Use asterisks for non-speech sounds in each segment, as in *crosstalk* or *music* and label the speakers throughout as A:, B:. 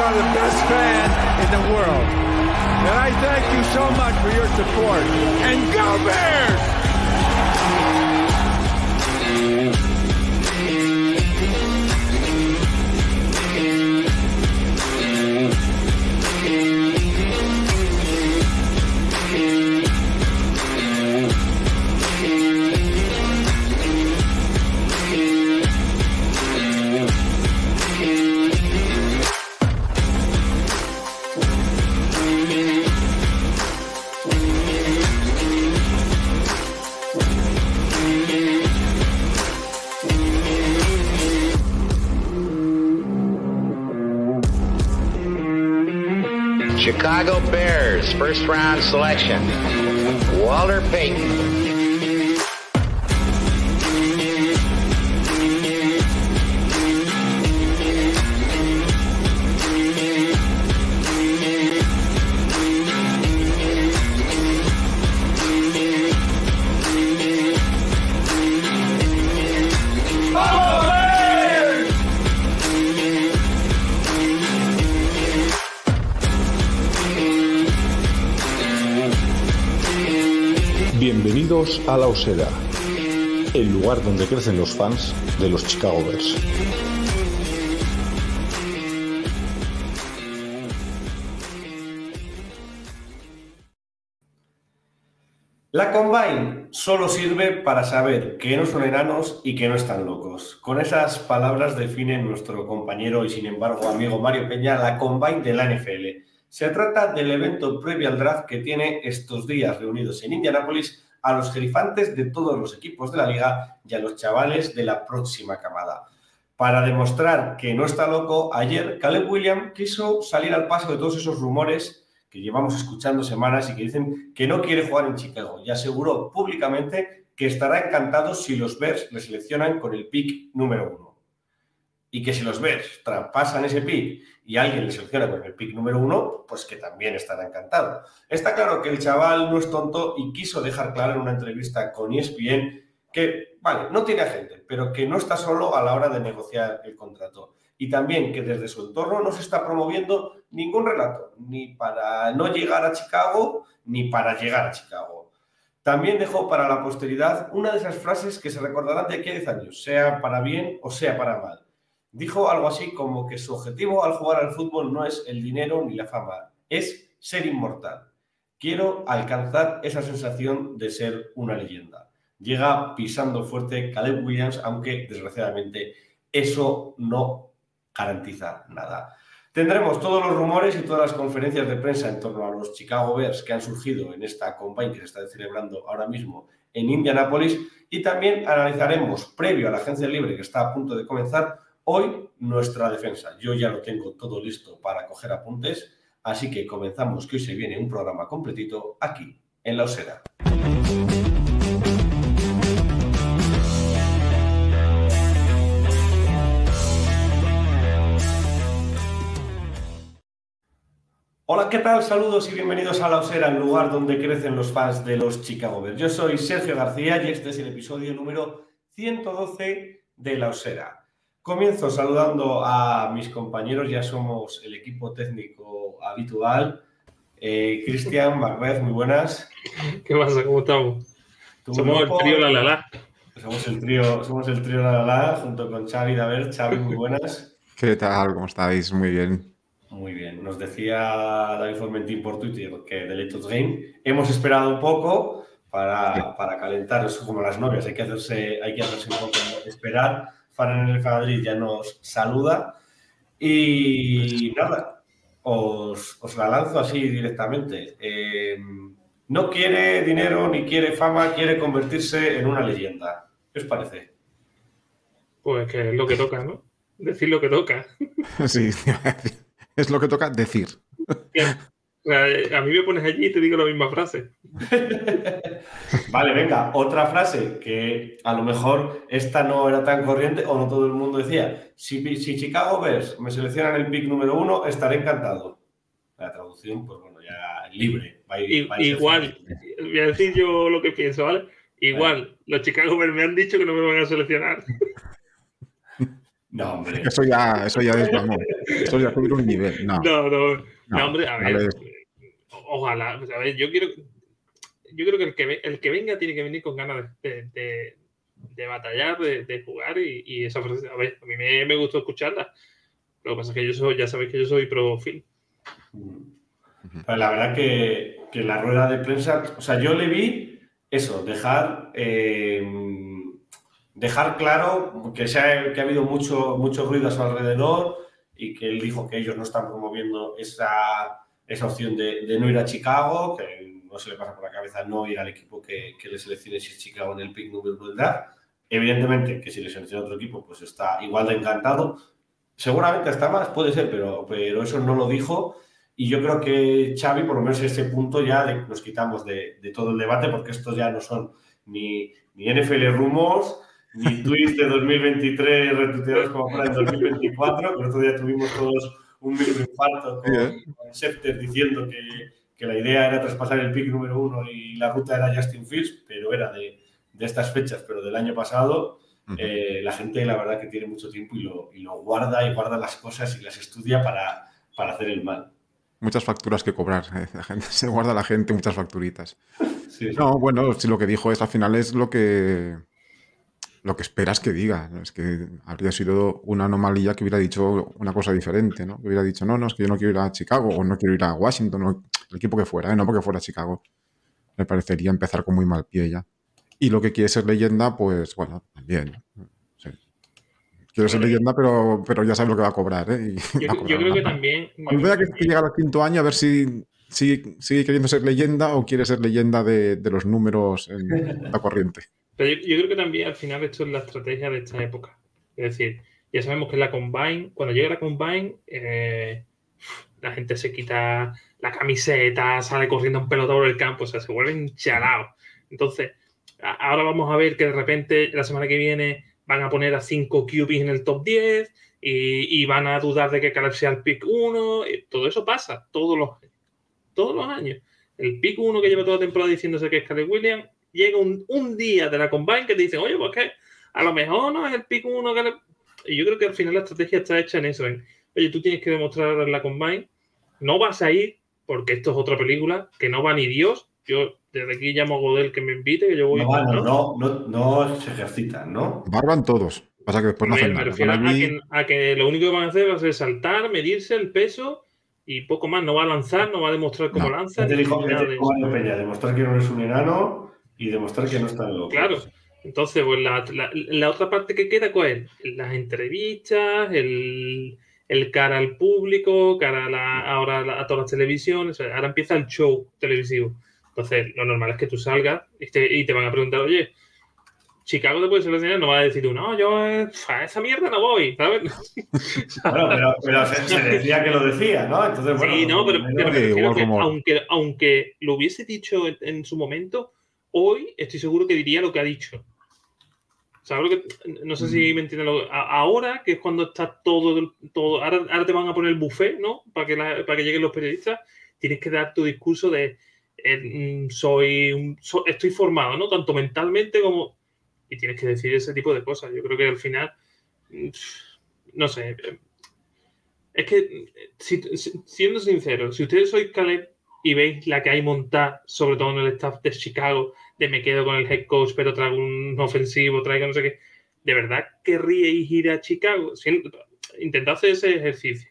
A: are the best fan in the world. And I thank you so much for your support. And go Bears!
B: Chicago Bears first round selection, Walter Payton.
C: A La Osera, el lugar donde crecen los fans de los Chicago Bears.
D: La Combine solo sirve para saber que no son enanos y que no están locos. Con esas palabras define nuestro compañero y sin embargo amigo Mario Peña la Combine de la NFL. Se trata del evento previo al draft que tiene estos días reunidos en Indianápolis a los gerifantes de todos los equipos de la liga y a los chavales de la próxima camada. Para demostrar que no está loco, ayer Caleb Williams quiso salir al paso de todos esos rumores que llevamos escuchando semanas y que dicen que no quiere jugar en Chicago y aseguró públicamente que estará encantado si los Bears le seleccionan con el pick número uno. Y que si los Bears traspasan ese pick y alguien le selecciona con el pick número uno, pues que también estará encantado. Está claro que el chaval no es tonto y quiso dejar claro en una entrevista con ESPN que, vale, no tiene agente, pero que no está solo a la hora de negociar el contrato y también que desde su entorno no se está promoviendo ningún relato, ni para no llegar a Chicago, ni para llegar a Chicago. También dejó para la posteridad una de esas frases que se recordarán de aquí a 10 años, sea para bien o sea para mal. Dijo algo así como que su objetivo al jugar al fútbol no es el dinero ni la fama, es ser inmortal. Quiero alcanzar esa sensación de ser una leyenda. Llega pisando fuerte Caleb Williams, aunque desgraciadamente eso no garantiza nada. Tendremos todos los rumores y todas las conferencias de prensa en torno a los Chicago Bears que han surgido en esta combine que se está celebrando ahora mismo en Indianapolis y también analizaremos, previo a la agencia libre que está a punto de comenzar, hoy nuestra defensa. Yo ya lo tengo todo listo para coger apuntes, así que comenzamos que hoy se viene un programa completito aquí en La Osera. Hola, ¿qué tal? Saludos y bienvenidos a La Osera, el lugar donde crecen los fans de los Chicago Bears. Yo soy Sergio García y este es el episodio número 112 de La Osera. Comienzo saludando a mis compañeros, ya somos el equipo técnico habitual. Eh, Cristian, Macbeth, muy buenas.
E: ¿Qué pasa? ¿Cómo estamos? Somos el trío La La La.
D: Somos el trío, somos el trío La La La, junto con Xavi Daver. Xavi, muy buenas.
F: ¿Qué tal? ¿Cómo estáis? Muy bien.
D: Muy bien, nos decía David Formentín por Twitter que de Let's Game hemos esperado un poco para, para calentar, eso como las novias, hay que hacerse, hay que hacerse un poco esperar. Faran el Madrid ya nos saluda y nada, os, os la lanzo así directamente. Eh, no quiere dinero ni quiere fama, quiere convertirse en una leyenda. ¿Qué os parece?
E: Pues que es lo que toca, ¿no? Decir lo que toca. *laughs*
F: Sí, *laughs* es lo que toca decir.
E: A mí me pones allí y te digo la misma frase. *laughs*
D: vale, venga, otra frase que a lo mejor esta no era tan corriente o no todo el mundo decía. Si, si Chicago Bears me seleccionan el pick número uno, estaré encantado. La traducción, pues bueno, ya libre.
E: igual, voy a decir yo lo que pienso, ¿vale? Igual, los Chicago Bears me han dicho que no me van a seleccionar. *laughs*
D: No, hombre.
F: Eso ya, eso ya es, vamos, eso ya subir un nivel. No,
E: No, no, no,
F: No,
E: hombre, a ver. Ojalá, a ver, yo quiero. Yo creo que el que, el que venga tiene que venir con ganas de, de- de batallar, de, de jugar y, y esa frase, a ver, a mí me, me gustó escucharla. Lo que pasa es que yo soy, ya sabéis que yo soy pro.
D: Pero la verdad que, que la rueda de prensa, o sea, yo le vi eso, dejar, eh, dejar claro que, se ha, que ha habido mucho, mucho ruido a su alrededor y que él dijo que ellos no están promoviendo esa, esa opción de, de no ir a Chicago, que no se le pasa por la cabeza no ir al equipo que, que le seleccione si es Chicago en el pick número del draft. Evidentemente que si le selecciona otro equipo, pues está igual de encantado. Seguramente hasta más, puede ser, pero, pero eso no lo dijo. Y yo creo que Xavi, por lo menos en este punto, ya de- nos quitamos de, de todo el debate, porque estos ya no son ni, ni NFL rumos, ni tweets de 2023 retuiteados como para el 2024, que el otro día tuvimos todos un microinfarto
F: Sí, ¿eh?
D: con, con Schefter diciendo que, que la idea era traspasar el pick número uno y la ruta era Justin Fields, pero era de, de estas fechas, pero del año pasado. Eh, la gente, la verdad, que tiene mucho tiempo y lo, y lo guarda y guarda las cosas y las estudia para, para hacer el mal.
F: Muchas facturas que cobrar. eh, La gente, *laughs* se guarda la gente muchas facturitas.
D: Sí, sí.
F: No, bueno, si lo que dijo es al final es lo que lo que esperas que diga. ¿no? Es que habría sido una anomalía que hubiera dicho una cosa diferente, ¿no? Que hubiera dicho, no, no, es que yo no quiero ir a Chicago o no quiero ir a Washington, o el equipo que fuera, ¿eh? no porque fuera a Chicago. Me parecería empezar con muy mal pie ya. Y lo que quiere ser leyenda, pues bueno, también. sí. Quiere ser leyenda, pero, pero ya sabe lo que va a cobrar, ¿eh? Y
E: Yo, *laughs* creo que también.
F: Cuando que, que llega al quinto año, a ver si sigue, sigue queriendo ser leyenda o quiere ser leyenda de, de los números en la corriente.
E: Pero yo, creo que también al final esto es la estrategia de esta época. Es decir, ya sabemos que la Combine, cuando llega la Combine, eh, la gente se quita la camiseta, sale corriendo un pelotón por el campo, o sea, se vuelven chalados. Entonces, ahora vamos a ver que de repente la semana que viene van a poner a 5 QBs en el top 10 y, van a dudar de que Caleb sea el pick 1. y Todo eso pasa todos los, todos los años. El pick 1 que lleva toda la temporada diciéndose que es Caleb Williams, llega un, un día de la Combine que te dicen, oye, pues que a lo mejor no es el pick 1 que le... Y yo creo que al final la estrategia está hecha en eso, en, oye, tú tienes que demostrar en la Combine, no vas a ir porque esto es otra película, que no va ni Dios. Yo desde aquí llamo a Godel que me invite, que yo voy
D: No, van,
E: ¿no?
D: no, no, no se ejercitan, ¿no?
F: Barban todos. Pasa que después no
E: Me,
F: hacen
E: me
F: nada.
E: refiero a que, a que lo único que van a hacer va a ser saltar, medirse el peso y poco más. No va a lanzar, no va a demostrar cómo
F: No.
E: lanza.
D: Te
E: ni
D: dijo, ya
E: nada
D: te
E: de
D: dijo
E: eso.
D: Mario Peña, demostrar que no eres un enano y demostrar que no están locos.
E: Claro. Entonces, pues la, la- la otra parte que queda, ¿cuál es? Las entrevistas, el, el cara al público, cara a, la- ahora a, a todas las televisiones. ahora empieza el show televisivo. Entonces, lo normal es que tú salgas y te, y te van a preguntar, oye, Chicago te puede seleccionar, no va a decir tú, no, yo a esa mierda no voy, ¿sabes? *laughs*
D: Bueno, pero, pero se, se decía que lo decía, ¿no? Entonces, bueno,
E: sí, no, pero, pero
F: igual
E: que aunque, aunque lo hubiese dicho en, en su momento, hoy estoy seguro que diría lo que ha dicho. ¿Sabes lo que? No sé
F: Mm.
E: si me entienden. Lo, ahora, que es cuando está todo, todo ahora, ahora te van a poner el buffet, ¿no? Para que, la- para que lleguen los periodistas, tienes que dar tu discurso de eh, mm, soy, un- so- estoy formado, ¿no? Tanto mentalmente como... Y tienes que decir ese tipo de cosas. Yo creo que al final, mm, no sé, eh, es que, si- si- siendo sincero, si ustedes sois Caleb y veis la que hay montada, sobre todo en el staff de Chicago, de me quedo con el head coach, pero traigo un ofensivo, traigo no sé qué, ¿de verdad querríais ir a Chicago? Intentad hacer ese ejercicio.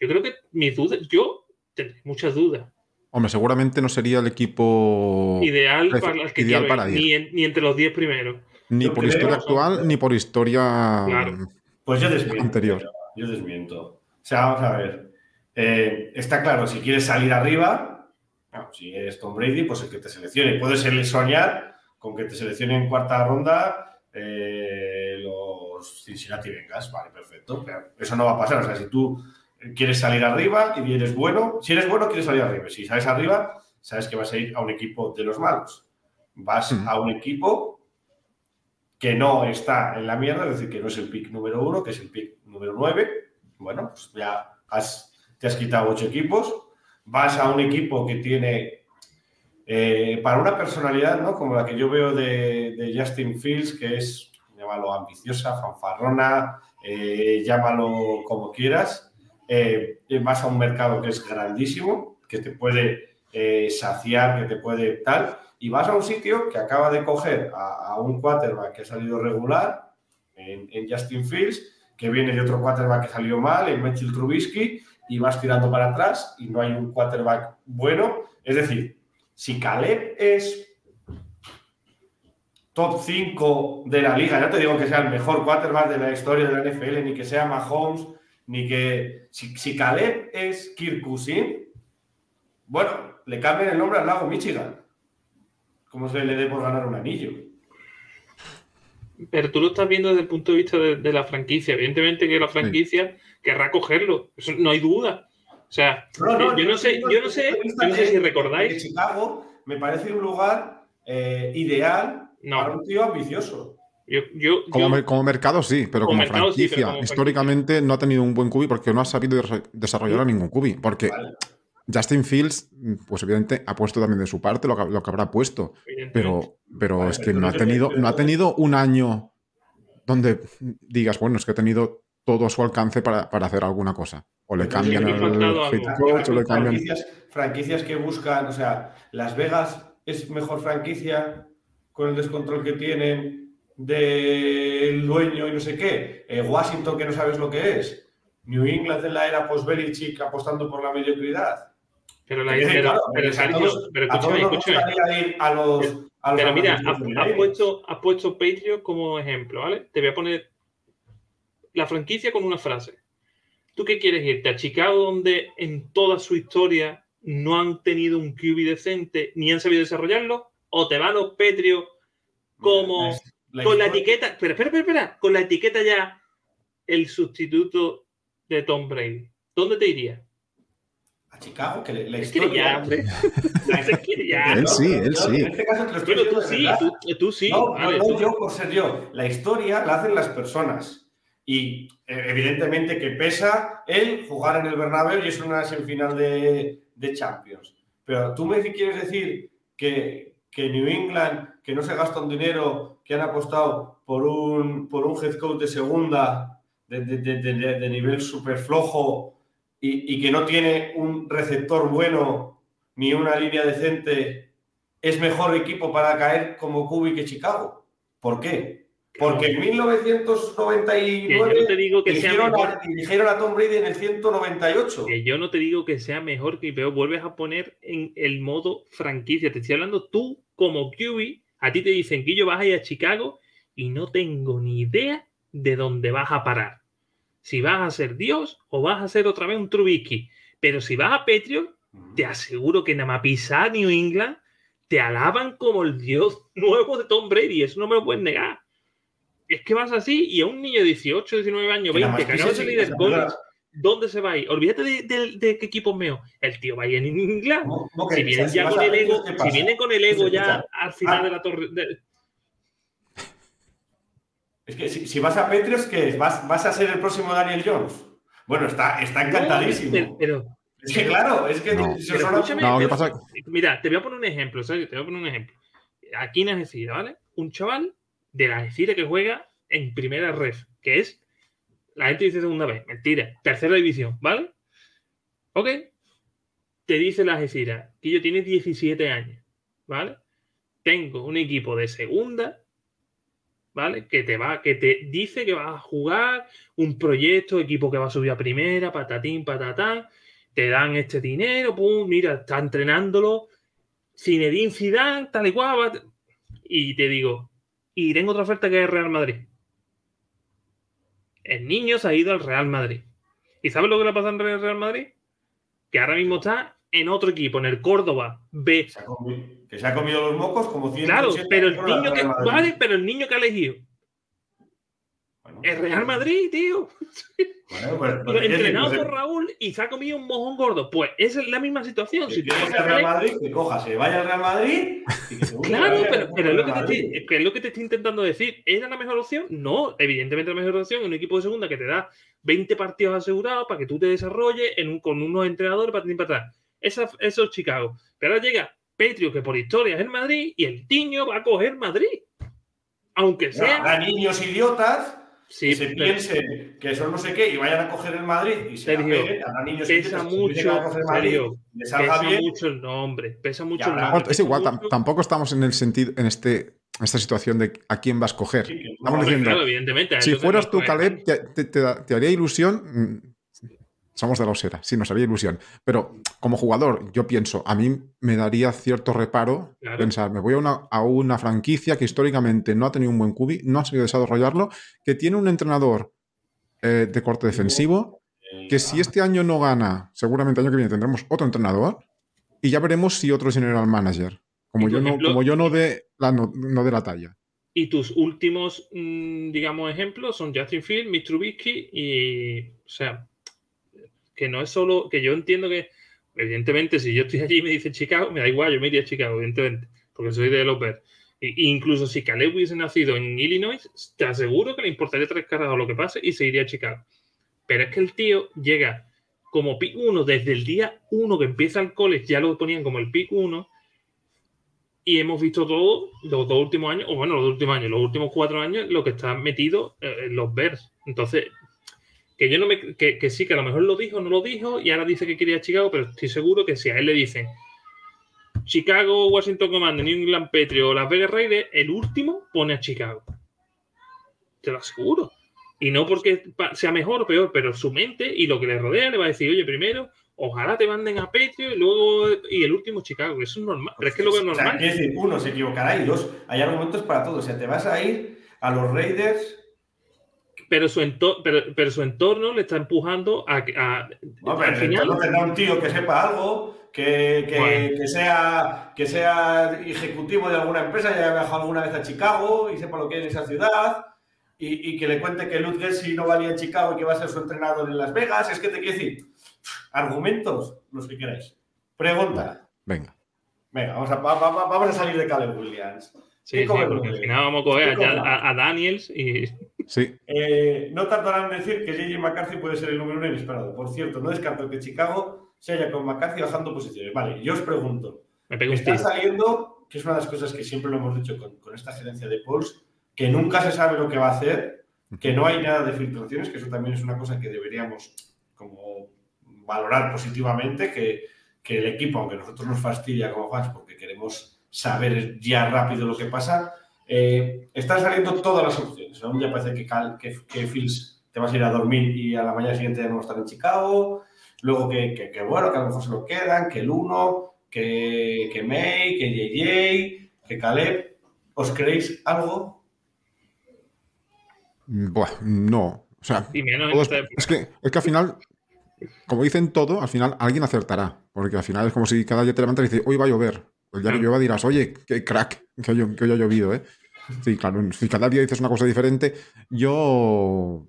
E: Yo creo que mis dudas, yo tendré muchas dudas.
F: Hombre, seguramente no sería el equipo
E: Ideal para el que
F: ideal
E: quiero
F: para
E: ni, en- ni entre los 10 primeros.
F: ni
D: Yo
F: por historia actual ni por historia
E: Claro.
D: Pues yo desmiento.
F: Anterior.
D: Yo desmiento. O sea, vamos a ver. Eh, está claro, si quieres salir arriba, si eres Tom Brady, pues el que te seleccione. Puedes soñar con que te seleccione en cuarta ronda eh, los Cincinnati Bengals. Vale, perfecto. Pero eso no va a pasar. O sea, si tú quieres salir arriba y eres bueno, si eres bueno, quieres salir arriba. Si sales arriba, sabes que vas a ir a un equipo de los malos. Vas a un equipo que no está en la mierda, es decir, que no es el pick número uno, que es el pick número nueve. Bueno, pues ya has, te has quitado ocho equipos. Vas a un equipo que tiene, eh, para una personalidad, ¿no? Como la que yo veo de, Justin Fields, que es llámalo ambiciosa, fanfarrona, eh, llámalo como quieras, eh, vas a un mercado que es grandísimo, que te puede saciar, que te puede tal, y vas a un sitio que acaba de coger a, un quarterback que ha salido regular en, Justin Fields, que viene de otro quarterback que salió mal, en Mitchell Trubisky, y vas tirando para atrás y no hay un quarterback bueno. Es decir, si Caleb es top 5 de la liga, ya te digo que sea el mejor quarterback de la historia de la NFL, ni que sea Mahomes, ni que... Si, si Caleb es Kirk Cousin, bueno, le cambien el nombre al lago Michigan. ¿Cómo se le dé por ganar un anillo?
E: Pero tú lo estás viendo desde el punto de vista de, la franquicia. Evidentemente que la franquicia querrá cogerlo. Eso no hay duda. O sea, yo, no sé, yo no sé, si recordáis.
D: Chicago me parece un lugar eh, ideal para un tío ambicioso.
F: como, mercado sí, pero como, franquicia, históricamente no ha tenido un buen cubi porque no ha sabido desarrollar a ningún cubi. Porque Justin Fields, pues evidentemente ha puesto también de su parte lo que, habrá puesto, pero, pero es que no ha, tenido, no ha tenido un año donde digas, bueno, es que ha tenido todo a su alcance para, hacer alguna cosa. O le cambian el
D: coach, o le cambian... Franquicias, que buscan, o sea, Las Vegas es mejor franquicia con el descontrol que tienen del dueño y no sé qué. Eh, Washington, que no sabes lo que es. New England en la era post-Belichick apostando por la mediocridad.
E: Pero la idea, pero, pero, escúchame, A los, pero mira, has, puesto, has puesto Patreon como ejemplo, ¿vale? Te voy a poner la franquicia con una frase. ¿Tú qué quieres irte a Chicago donde en toda su historia no han tenido un QB decente ni han sabido desarrollarlo? ¿O te van a los Patriots como con la etiqueta, espera, espera, espera, con la etiqueta ya el sustituto de Tom Brady? ¿Dónde te irías?
D: Chicago, que la historia...
E: ya, hombre. *laughs*
F: ya. Él sí, él sí.
D: En este caso te lo estoy Pero
E: tú sí, tú, sí.
D: No, no, yo por ser yo. La historia la hacen las personas. Y eh, evidentemente que pesa el jugar en el Bernabéu y es una semifinal de, de Champions. Pero tú me quieres decir que, New England, que no se gasta un dinero, que han apostado por un, por un head coach de segunda, de, nivel súper flojo, y, que no tiene un receptor bueno ni una línea decente, es mejor equipo para caer como Cubi que Chicago. ¿Por qué? Porque en 1999
E: yo te digo que
D: dijeron, a, dijeron a Tom Brady en el 198.
E: Que yo no te digo que sea mejor que peor. Vuelves a poner en el modo franquicia. Te estoy hablando tú como QB. A ti te dicen que yo vas a ir a Chicago y no tengo ni idea de dónde vas a parar si vas a ser Dios o vas a ser otra vez un Trubisky. Pero si vas a Patreon, te aseguro que nada más New England te alaban como el Dios *laughs* nuevo de Tom Brady. Eso no me lo puedes negar. Es que vas así y a un niño de 18, 19 años, 20, que acaba de salir del college, ¿dónde se va a ir? Olvídate de, qué equipo es meo. El tío va a ir en Inglaterra. si vienen ya con el ego, si vienen con el ego ya al final ah. de la torre.
D: Es que si, vas a Petrios, ¿qué ¿Vas, ¿Vas a ser el próximo Daniel Jones? Bueno, está, está encantadísimo. pero, es que claro, es que no,
E: ¿qué pasa? Mira, te voy a poner un ejemplo, ¿sabes? Te voy a poner un ejemplo. Aquí en Algeciras, ¿vale? Un chaval de la Algeciras que juega en primera ref, que es, la gente dice segunda vez, mentira, tercera división, ¿vale? Ok. Te dice la Algeciras que yo tiene 17 años, ¿vale? Tengo un equipo de segunda ¿vale? Que te va, que te dice que vas a jugar un proyecto, equipo que va a subir a primera, patatín, patatán, te dan este dinero, pum, mira, está entrenándolo, Zinedine Zidane, tal y cual, y te digo, y tengo otra oferta que es Real Madrid. El niño se ha ido al Real Madrid. ¿Y sabes lo que le pasa en el Real Madrid? Que ahora mismo está en otro equipo, en el Córdoba B.
D: que se ha comido los mocos como 100
E: Claro, pero el niño que vale, pero el niño que ha elegido. Es Real Madrid, tío. *laughs* Bueno, entrenado por Raúl y se ha comido un mojón gordo. Pues esa es la misma situación.
D: Si tú al Real Madrid, que coja, se vaya al Real Madrid y que se
E: Claro, pero, pero es, lo que te estoy, es lo que te estoy intentando decir. ¿Era la mejor opción? No, evidentemente la mejor opción es un equipo de segunda que te da 20 partidos asegurados para que tú te desarrolles en un, con unos entrenadores para ti para atrás esa, eso es Chicago. Pero ahora llega Petrio, que por historia es el Madrid, y el Tiño va a coger Madrid. Aunque sea.
D: A niños idiotas
E: Sí,
D: que se
E: pero-
D: piensen que son no sé qué y vayan a coger el Madrid y se la
E: Sergio,
D: peguen, habrá niños
E: pesa
D: que a
E: mucho,
D: coger el Madrid
E: Sergio,
D: les
E: pesa
D: bien.
E: mucho el nombre, pesa mucho el nombre.
F: es igual, tampoco estamos en el sentido, en este, esta situación de a quién vas a coger.
D: Sí,
F: Estamos diciendo,
E: claro, evidentemente.
F: si fueras tú, Caleb, te, te- te haría ilusión. Somos de la osera, sí, nos haría ilusión. Pero como jugador, yo pienso, a mí me daría cierto reparo
E: Claro.
F: pensar, me voy a una, a una franquicia que históricamente no ha tenido un buen cubi, no ha sabido desarrollarlo, que tiene un entrenador eh, de corte defensivo, que si este año no gana, seguramente el año que viene tendremos otro entrenador y ya veremos si otro es general manager. Como yo no, como yo no de la, no, no de la talla.
E: Y tus últimos, mm, digamos, ejemplos son Justin Field, Mitch Trubisky y. O sea, que no es solo. Que yo entiendo que, evidentemente, si yo estoy allí y me dice Chicago, me da igual, yo me iría a Chicago, evidentemente, porque soy de Bears. Y- incluso si Caleb hubiese nacido en Illinois, te aseguro que le importaría tres caras lo que pase y se iría a Chicago. Pero es que el tío llega como pick 1 desde el día 1 que empieza el college, ya lo ponían como el pick 1 y hemos visto todo los dos últimos años, o bueno, los dos últimos años, los últimos cuatro años, lo que está metido eh, en los Bears. Entonces, que yo no me. Que, que sí, que a lo mejor lo dijo, no lo dijo, y ahora dice que quería Chicago, pero estoy seguro que si a él le dicen Chicago, Washington Command, New England Patriots o Las Vegas Raiders, el último pone a Chicago. Te lo aseguro. Y no porque sea mejor o peor, pero su mente y lo que le rodea le va a decir, oye, primero, ojalá te manden a Patriots y luego, y el último Chicago. Eso es normal. Pero es que lo veo
D: O sea,
E: normal.
D: decir, uno, se equivocará y dos, hay argumentos para todo. O sea, te vas a ir a los Raiders.
E: Pero su, entorno, pero, pero su entorno le está empujando a, a-
D: Hombre,
E: al final.
D: tendrá un tío que sepa algo, que, que-
E: Bueno.
D: que sea, que sea ejecutivo de alguna empresa, ya haya viajado alguna vez a Chicago y sepa lo que es esa ciudad. Y, y que le cuente que Lutz Gessi no valía en Chicago y que va a ser su entrenador en Las Vegas. Es que te quiero decir, argumentos, los que queráis. Pregunta.
F: Venga.
D: Venga, vamos a, va- va- vamos a salir de Caleb Williams.
E: Sí,
D: ¿Qué
E: sí, porque al final vamos a coger
D: ¿Qué
E: a, a- a Daniels y.
F: Sí,
D: Eh, no tardarán en decir que J.J. McCarthy puede ser el número uno inesperado. Por cierto, no descarto que Chicago se haya con McCarthy bajando posiciones. Vale, yo os pregunto.
E: Me pego
D: Está saliendo, que es una de las cosas que siempre lo hemos dicho con, con esta gerencia de Pauls, que nunca se sabe lo que va a hacer, que no hay nada de filtraciones, que eso también es una cosa que deberíamos como valorar positivamente, que, que el equipo, aunque a nosotros nos fastidia como fans porque queremos saber ya rápido lo que pasa, eh, están saliendo todas las opciones. Aún ya parece que, Cal- que, que Fields te vas a ir a dormir y a la mañana siguiente ya no va a estar en Chicago. Luego que, que, que bueno, que a lo mejor se lo quedan, que el 1, que, que May, que JJ, que Caleb. ¿Os creéis algo?
F: Buah, no. O sea, es, que, es que al final, como dicen todo, al final alguien acertará. Porque al final es como si cada día te levantas y dices, hoy va a llover. El día que llueva dirás, oye, qué crack que, haya- que haya llovido, ¿eh? Sí, claro. Si cada día dices una cosa diferente, yo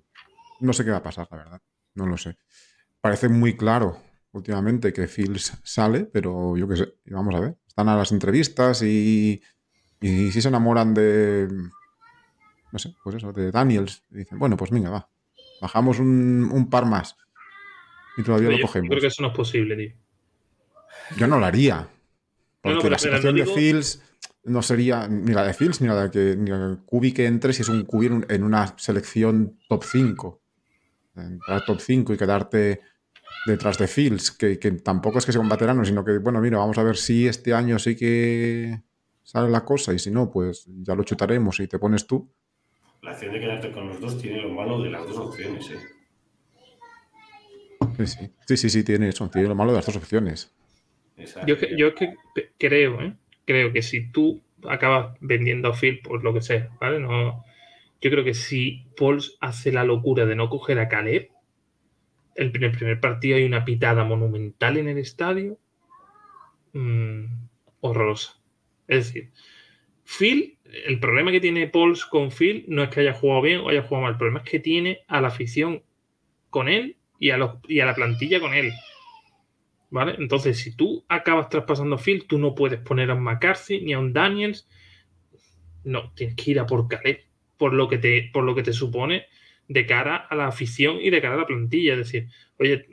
F: no sé qué va a pasar, la verdad. No lo sé. Parece muy claro últimamente que Fields sale, pero yo qué sé. Vamos a ver. Están a las entrevistas y, y si se enamoran de, no sé, pues eso, de Daniels. Y dicen, bueno, pues venga, va. Bajamos un, un par más. Y todavía
E: Yo-
F: lo
E: yo
F: cogemos.
E: creo que eso no es posible, tío.
F: Yo no lo haría. Porque
E: No, no, pero-
F: la situación
E: no
F: de Fields no sería ni la de Fields ni la de que ni Kubi que entre si es un Kubi en, un- en una selección top 5. Entrar top 5 y quedarte detrás de Fields, que, que tampoco es que sea un veterano, sino que, bueno, mira, vamos a ver si este año sí que sale la cosa y si no, pues ya lo chutaremos y te pones tú.
D: La acción de quedarte con los dos tiene lo malo de las dos opciones. ¿eh?
F: Sí, sí, sí, sí, sí, tiene eso, tiene lo malo de las dos opciones.
E: Yo, que- yo que creo, ¿eh? Creo que si tú acabas vendiendo a Phil por lo que sea, ¿vale? No, yo creo que si Pauls hace la locura de no coger a Caleb, el primer, primer partido hay una pitada monumental en el estadio, mm, horrorosa. Es decir, Phil, el problema que tiene Pauls con Phil no es que haya jugado bien o haya jugado mal, el problema es que tiene a la afición con él y a, los, y a la plantilla con él. ¿Vale? Entonces, si tú acabas traspasando a Phil, tú no puedes poner a un McCarthy ni a un Daniels. No, tienes que ir a por Caleb, por lo que te, por lo que te supone de cara a la afición y de cara a la plantilla. Es decir, oye,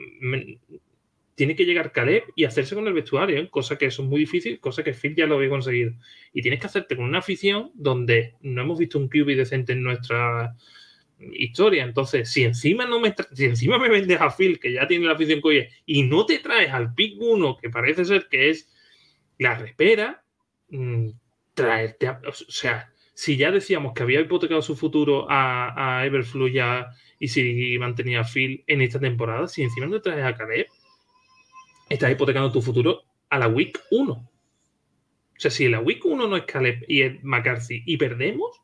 E: tiene que llegar Caleb y hacerse con el vestuario, ¿eh? cosa que eso es muy difícil, cosa que Phil ya lo había conseguido. Y tienes que hacerte con una afición donde no hemos visto un QB decente en nuestra historia. Entonces, si encima no me si encima me vendes a Phil, que ya tiene la afición que y no te traes al pick 1, que parece ser que es la repera, mm, traerte a, o sea, si ya decíamos que había hipotecado su futuro a, a Everflu ya y si mantenía a Phil en esta temporada, si encima no te traes a Caleb, estás hipotecando tu futuro a la Week 1. O sea, si la Week 1 no es Caleb y es McCarthy y perdemos,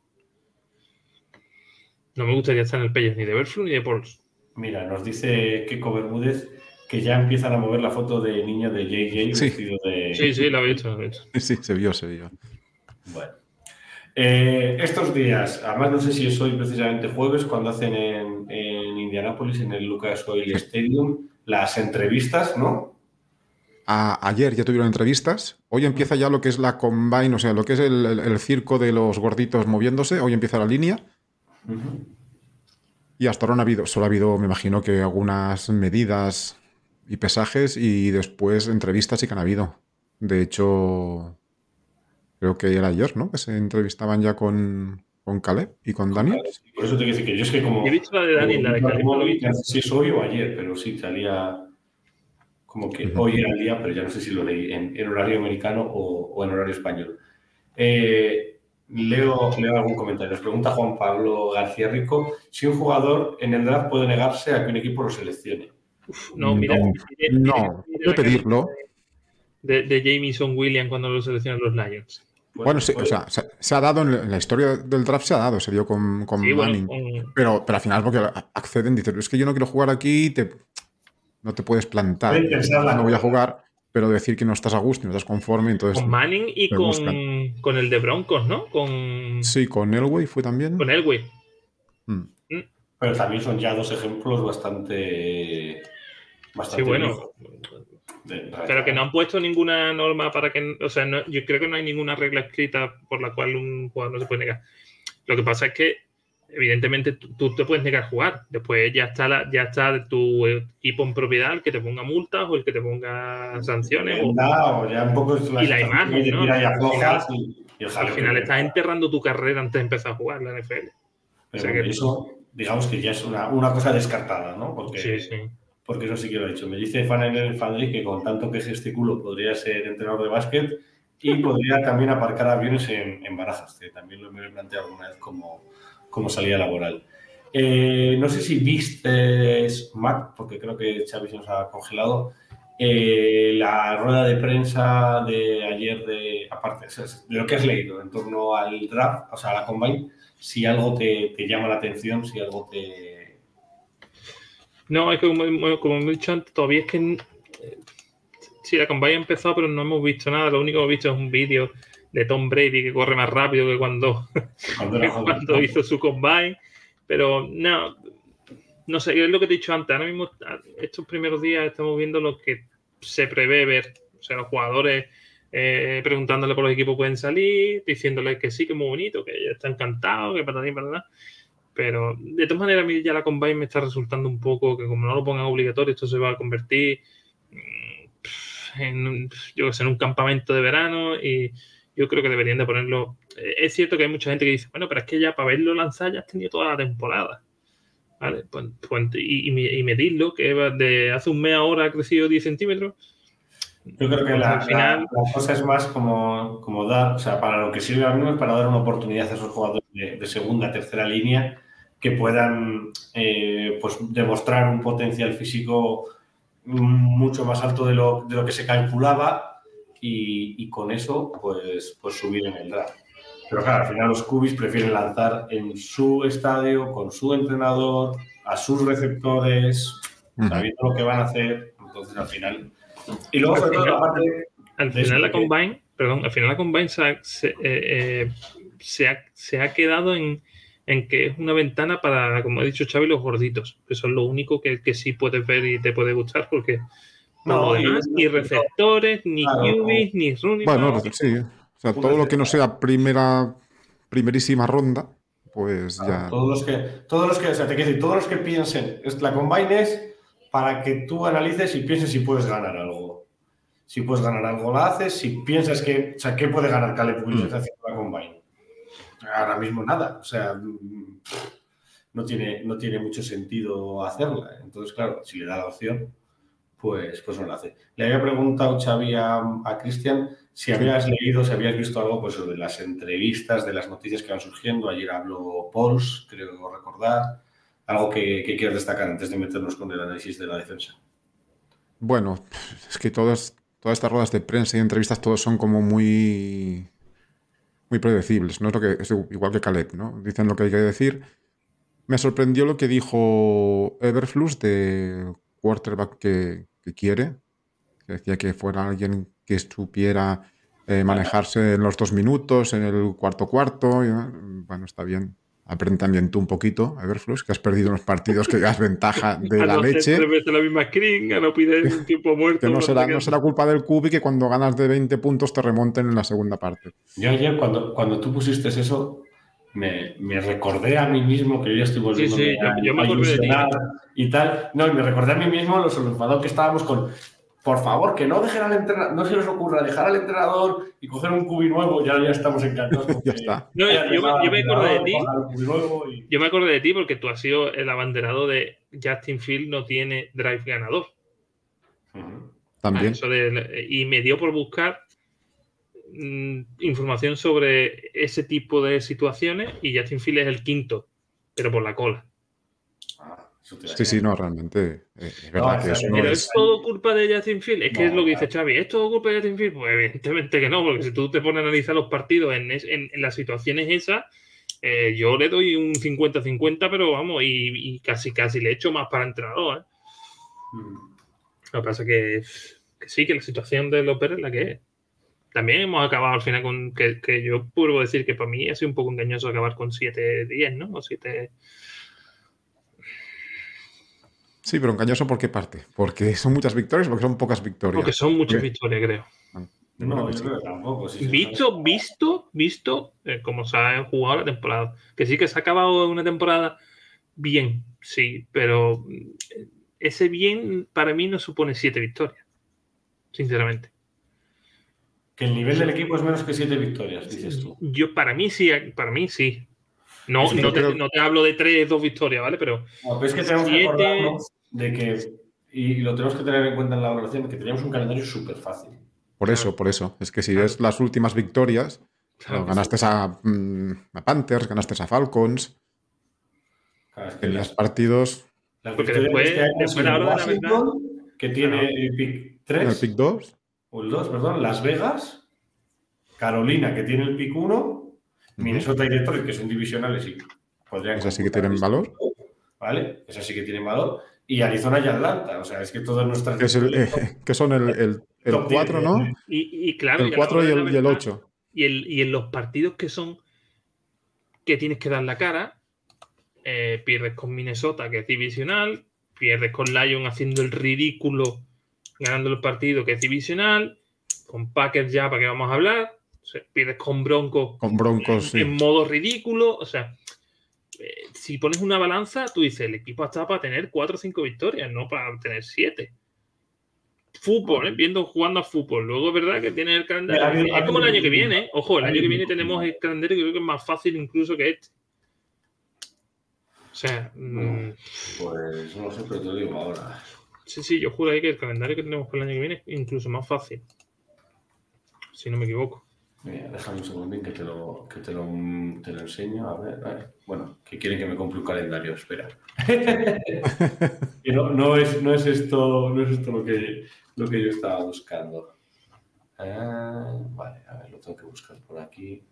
E: no me gustaría estar en el pellejo ni de Berflu ni de Pauls.
D: Mira, nos dice Keko Bermúdez que ya empiezan a mover la foto de niño de JJ
F: Sí.
D: vestido de.
E: Sí, sí, lo he visto, lo he visto.
F: Sí, se vio, se vio.
D: Bueno. Eh, estos días, además no sé si es hoy precisamente jueves, cuando hacen en, en Indianápolis, en el Lucas Oil Stadium, las entrevistas, ¿no?
F: Ayer ya tuvieron entrevistas. Hoy empieza ya lo que es la combine, o sea, lo que es el, el- el circo de los gorditos moviéndose. Hoy empieza la línea. Y hasta ahora no ha habido, solo ha habido, me imagino que algunas medidas y pesajes y después entrevistas sí que han habido. De hecho, creo que era ayer, ¿no? Que se entrevistaban ya con, con Caleb y con Daniel.
D: Por eso te quiero decir que yo es que como.
E: He visto la de Dani, la de Caleb no
D: sé si es hoy o ayer, pero sí salía como que hoy era el día, pero ya no sé si lo leí en, en horario americano o, o en horario español. Eh, leo, leo algún comentario. Nos pregunta Juan Pablo García Rico si un jugador en el draft puede negarse a que un equipo lo seleccione.
E: No, mira,
F: No,
E: mira-
F: no,
E: mira-
F: puede pedirlo.
E: De, de Jameson Williams cuando lo seleccionan los Lions.
F: Bueno, sí, o
D: pues-
F: sea, se, se ha dado en la- historia del draft, se ha dado, se dio con, con
E: Sí, bueno,
F: Manning.
E: con-
F: Pero, pero al final, porque acceden, dicen, es que yo no quiero jugar aquí, te, no te puedes plantar. No voy a
D: cosa.
F: jugar, pero decir que no estás a gusto, no estás conforme, entonces.
E: con Manning y con, con el de Broncos, ¿no? Con,
F: Sí, con Elway fue también.
E: con Elway.
F: Mm.
D: Pero también son ya dos ejemplos bastante. bastante
E: Sí, bueno.
D: de-
E: Pero que no han puesto ninguna norma para que. O sea, no- yo creo que no hay ninguna regla escrita por la cual un jugador no se puede negar. Lo que pasa es que, evidentemente, tú, tú te puedes negar a jugar. Después ya está, la- ya está tu equipo en propiedad el que te ponga multas o el que te ponga sanciones. o-
D: ya un poco es
E: Y la imagen,
D: de
E: ¿no?
D: y
E: Al
D: aflojas y, y
E: final estás enterrando tu carrera antes de empezar a jugar la NFL.
D: Pero
E: o sea que-
D: eso, digamos que ya es una, una cosa descartada, ¿no? Porque,
E: Sí, sí.
D: porque eso sí que lo he dicho. Me dice Fan en el Fandri que con tanto que gesticulo podría ser entrenador de básquet y podría también aparcar aviones en, en barajas, que también lo me he planteado alguna vez como, como salida laboral. Eh, no sé si viste, Mac, porque creo que Xavi se nos ha congelado, eh, la rueda de prensa de ayer, de aparte de lo que has leído en torno al draft, o sea, a la combine, si algo te, te llama la atención, si algo te...
E: No, es que como, como he dicho antes, todavía es que. eh, Sí, la combine ha empezado, pero no hemos visto nada. Lo único que hemos visto es un vídeo de Tom Brady que corre más rápido que cuando,
D: Cuando
E: que hizo su combine. Pero no, no sé, es lo que te he dicho antes. Ahora mismo, estos primeros días estamos viendo lo que se prevé ver. O sea, los jugadores eh, preguntándole por los equipos pueden salir, diciéndoles que sí, que es muy bonito, que ya está encantado, que para ti, para nada. Pero de todas maneras, a mí ya la combine me está resultando un poco que, como no lo pongan obligatorio, esto se va a convertir mm, en, yo que sé, en un campamento de verano y yo creo que deberían de ponerlo. Eh, Es cierto que hay mucha gente que dice, bueno, pero es que ya para verlo lanzar ya has tenido toda la temporada. ¿Vale? Pues, pues, y, y me- y medirlo, que de hace un mes ahora ha crecido 10 centímetros.
D: Yo creo que
E: Pues
D: la,
E: al final-
D: la- la cosa es más como, como dar, o sea, para lo que sirve ahora mismo es para dar una oportunidad a esos jugadores de, de segunda, tercera línea que puedan eh, pues demostrar un potencial físico mucho más alto de lo, de lo que se calculaba y, y con eso pues, pues subir en el draft. Pero claro, al final los cubis prefieren lanzar en su estadio, con su entrenador, a sus receptores, sabiendo lo que van a hacer. Entonces al final... Y luego sobre todo
E: final-
D: la parte...
E: Al final la
D: que-
E: combine, perdón, al final la combine se ha, se, eh, eh, se ha- se ha quedado en, en que es una ventana para, como ha dicho Xavi, los gorditos. Eso es lo único que, que sí puedes ver y te puede gustar porque
D: No,
E: demás, ni receptores, ni
D: Claro,
E: QBs, ni running
F: Bueno, sí. O sea, todo lo que no sea primera, primerísima ronda, pues ya.
D: Todos los que, todos los que, o sea, te quiero decir, todos los que piensen, es, la combine es para que tú analices y pienses si puedes ganar algo. Si puedes ganar algo, lo haces. Si piensas que, o sea, ¿qué puede ganar Caleb Williams
F: Mm.
D: haciendo la combine? Ahora mismo nada. O sea, no tiene, no tiene mucho sentido hacerla. Entonces, claro, si le da la opción, pues, pues no la hace. Le había preguntado Xavi a, a Cristian si habías leído, si habías visto algo pues, sobre las entrevistas, de las noticias que van surgiendo. Ayer habló Pauls, creo recordar. Algo que, que quieras destacar antes de meternos con el análisis de la defensa.
F: Bueno, es que todas, todas estas ruedas de prensa y entrevistas, todos son como muy, muy predecibles. No es lo que es igual que Caleb, ¿no? Dicen lo que hay que decir. Me sorprendió lo que dijo Everflux de quarterback que, que quiere. Que decía que fuera alguien que supiera eh, manejarse en los dos minutos, en el cuarto cuarto. y, eh, bueno, está bien. Aprende también tú un poquito, Everflux, que has perdido unos partidos que das ventaja *laughs* de
E: a
F: la
E: no
F: leche.
E: tres veces la misma screen, a no pedir *laughs* un tiempo muerto.
F: Que será, no será culpa del cubi que cuando ganas de 20 puntos te remonten en la segunda parte.
D: Yo ayer, cuando, cuando tú pusiste eso, me, me recordé a mí mismo que yo ya estoy volviendo
E: sí, yo- yo me
D: a ilusionar y tal. No, y me recordé a mí mismo lo enfadado que estábamos con. Por favor, que no dejen al entrenador, no se les ocurra dejar al entrenador y coger un cubi nuevo, ya, ya estamos encantados. *laughs*
F: Ya está.
E: No, yo me- yo me acordé de ti.
D: y-
E: Yo me acordé de ti porque tú has sido el abanderado de Justin Field no tiene drive ganador.
F: También.
E: Eso de- y me dio por buscar mm, información sobre ese tipo de situaciones y Justin Field es el quinto, pero por la cola.
D: Ah,
F: Sí, sí, no, realmente. eh, Es verdad
D: No,
F: que eso no
E: Pero
F: es.
E: es todo culpa de Justin Field. Es que
D: No,
E: es lo que dice. Xavi. ¿Es todo culpa de Justin Field? Pues evidentemente que no, porque si tú te pones a analizar los partidos en, es- en- en las situaciones esas, eh, yo le doy un 50-50, pero vamos, y, y casi casi le echo más para entrenador. ¿eh?
D: Mm.
E: Lo que pasa que, que sí, que la situación de López es la que es. También hemos acabado al final con que, que yo puedo decir que para mí ha sido un poco engañoso acabar con 7-10, ¿no? O 7.
F: Sí, pero engañoso por qué parte. Porque son muchas victorias, porque son pocas victorias.
E: Porque son muchas victorias, creo.
F: Yo creo
D: No, yo
F: sí.
D: creo que tampoco. sí, sí,
E: Visto, visto, visto, eh, como se ha jugado la temporada. Que sí que se ha acabado una temporada bien, sí, pero mm, ese bien para mí no supone siete victorias, sinceramente.
D: Que el nivel del equipo es menos que siete victorias, dices tú.
E: Yo, para mí sí, para mí sí. No,
F: Sí,
E: no, te,
F: creo-
E: no te hablo de tres, dos victorias, ¿vale? Pero
D: No, pero es que tenemos que
E: Siete-
D: acordarnos de que, y lo tenemos que tener en cuenta en la valoración, que teníamos un calendario súper fácil.
F: Por eso, por eso. Es que si ves las últimas victorias,
E: claro,
F: ganaste a, mm, a Panthers, ganaste a Falcons,
D: Claro, es que
F: tenías
D: las-
F: partidos
D: las
E: Porque después-
D: de este
E: después
D: sido
E: la hora de la
D: Washington, que tiene el pick 3,
F: en el pick 2.
D: O el 2, perdón, Las Vegas, Carolina, que tiene el pick 1, Minnesota y Detroit, que son divisionales y podrían...
F: Esas sí que tienen valor.
D: ¿Vale? Esas sí que tienen valor. Y Arizona y Atlanta, o sea, es que todas nuestras...
F: Que, es el- eh, que son el, el, el
D: Top
F: 4,
D: 10,
F: ¿no?
D: eh.
E: y, y claro,
F: El
E: a la
F: 4 y el, y el
E: verdad,
F: 8.
E: Y, el- y en los partidos que son que tienes que dar la cara, eh, pierdes con Minnesota, que es divisional, pierdes con Lion haciendo el ridículo, ganando el partido, que es divisional, con Packers ya, ¿para qué vamos a hablar? O sea, pierdes con Broncos
F: Con Broncos, sí.
E: en modo ridículo, o sea, eh, si pones una balanza, tú dices, el equipo está para tener 4 o 5 victorias, no para tener 7. Fútbol, ¿eh? viendo jugando a fútbol. Luego es verdad que tiene el calendario. Es como el año que viene. ¿eh? Ojo, el año que viene tenemos el calendario que creo que es más fácil incluso que este. O sea, mm,
D: Pues no lo sé, pero te lo digo ahora.
E: Sí, sí, yo juro ahí que el calendario que tenemos para el año que viene es incluso más fácil. Si no me equivoco.
D: Mira, déjame un segundín que te lo, que te lo, te lo enseño. A ver, a ver. Bueno, que quieren que me compre un calendario, espera. *laughs* No, no es, no es esto, no es esto lo, que, lo que yo estaba buscando. Ah, vale, a ver, lo tengo que buscar por aquí.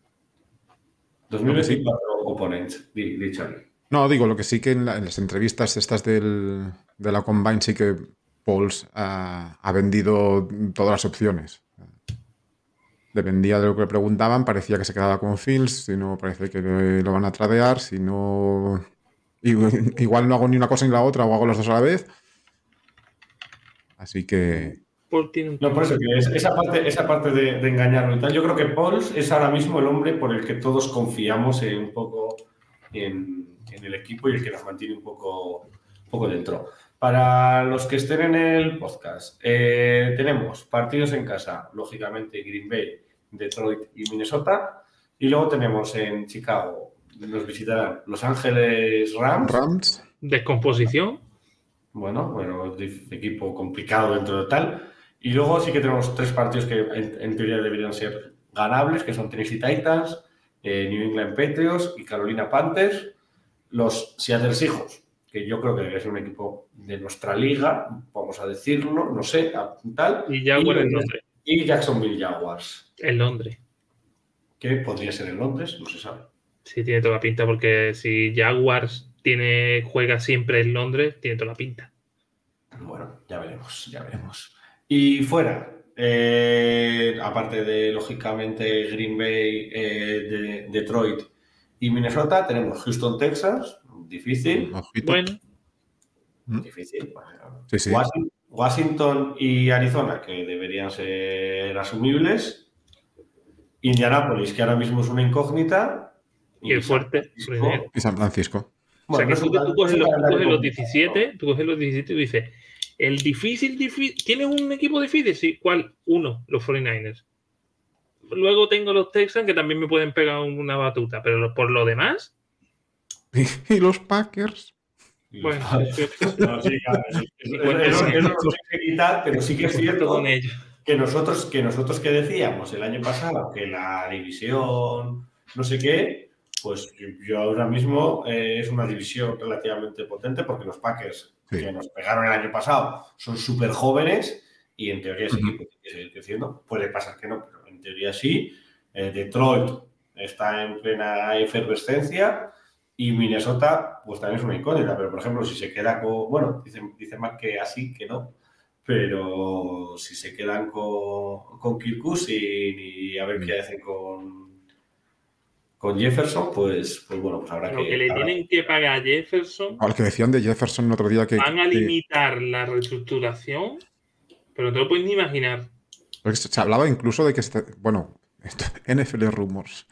D: 2024 oponents, di, di Charlie.
F: No, digo, lo que sí que en, la- en las entrevistas estas del, de la Combine sí que Pauls ha, ha vendido todas las opciones. Dependía de lo que le preguntaban, parecía que se quedaba con Fields, si no parece que lo van a tradear, si no... *laughs* Igual, no hago ni una cosa ni la otra o hago las dos a la vez. Así que...
D: No, por eso que es- esa parte, esa parte de, de engañarlo y tal, yo creo que Pauls es ahora mismo el hombre por el que todos confiamos en un poco en, en el equipo y el que nos mantiene un poco, un poco dentro. Para los que estén en el podcast, eh, tenemos partidos en casa, lógicamente Green Bay, Detroit y Minnesota. Y luego tenemos en Chicago, nos visitarán Los Ángeles Rams.
F: Rams.
E: Descomposición.
D: Bueno, bueno, equipo complicado dentro de tal. Y luego sí que tenemos tres partidos que en, en teoría deberían ser ganables, que son Tennessee Titans, eh, New England Patriots y Carolina Panthers. Los Seattle Seahawks, que yo creo que debería ser un equipo de nuestra liga, vamos a decirlo, no sé, tal.
E: Y Jaguar en Londres.
D: Y Jacksonville Jaguars,
E: En Londres.
D: que podría ser en Londres, no se sabe.
E: Sí, tiene toda la pinta, porque si Jaguars tiene, juega siempre en Londres, tiene toda la pinta.
D: Bueno, ya veremos, ya veremos. Y fuera, eh, aparte de, lógicamente, Green Bay, eh, de- Detroit y Minnesota, tenemos Houston, Texas, difícil,
F: Ojito.
E: Bueno,
D: difícil. bueno.
F: Sí, sí.
D: Washington, Washington y Arizona, que deberían ser asumibles. Indianápolis, que ahora mismo es una incógnita.
E: y el
D: San
E: fuerte.
F: Y San Francisco.
E: O sea que tú, tú coges, los, tú coges los
D: complicado.
E: 17, tú coges los 17 y dices, el difícil, difícil, ¿tienes un equipo difícil? Sí, ¿cuál? Uno, los 49ers. Luego tengo los Texans que también me pueden pegar una batuta, pero por lo demás, *laughs*
F: Y los Packers.
E: bueno,
D: No, sí, claro, sí. Eso-
E: Bueno,
D: eso-
E: sí.
D: eso no lo sé quitar, pero sí que es cierto
E: con ellos.
D: que nosotros que nosotros que decíamos el año pasado que la división no sé qué, pues yo ahora mismo eh, es una división relativamente potente porque los Packers
F: Sí.
D: que nos pegaron el año pasado son súper jóvenes y en teoría ese equipo tiene que seguir creciendo. Puede pasar que no, pero teoría sí. Eh, Detroit está en plena efervescencia y Minnesota pues también es una incógnita, pero por ejemplo si se queda con, bueno, dice, dice Mac que así, que no, pero si se quedan con, con Kirk y a ver qué hacen con, con Jefferson, pues, pues bueno, pues habrá
E: Lo
D: que...
E: que le
D: habrá-
E: tienen que pagar a Jefferson,
F: Al que decían de Jefferson el otro día que.
E: van a
F: que-
E: limitar la reestructuración, pero no te lo puedes ni imaginar.
F: Porque se hablaba incluso de que. este- bueno, esto- *laughs* NFL Rumors.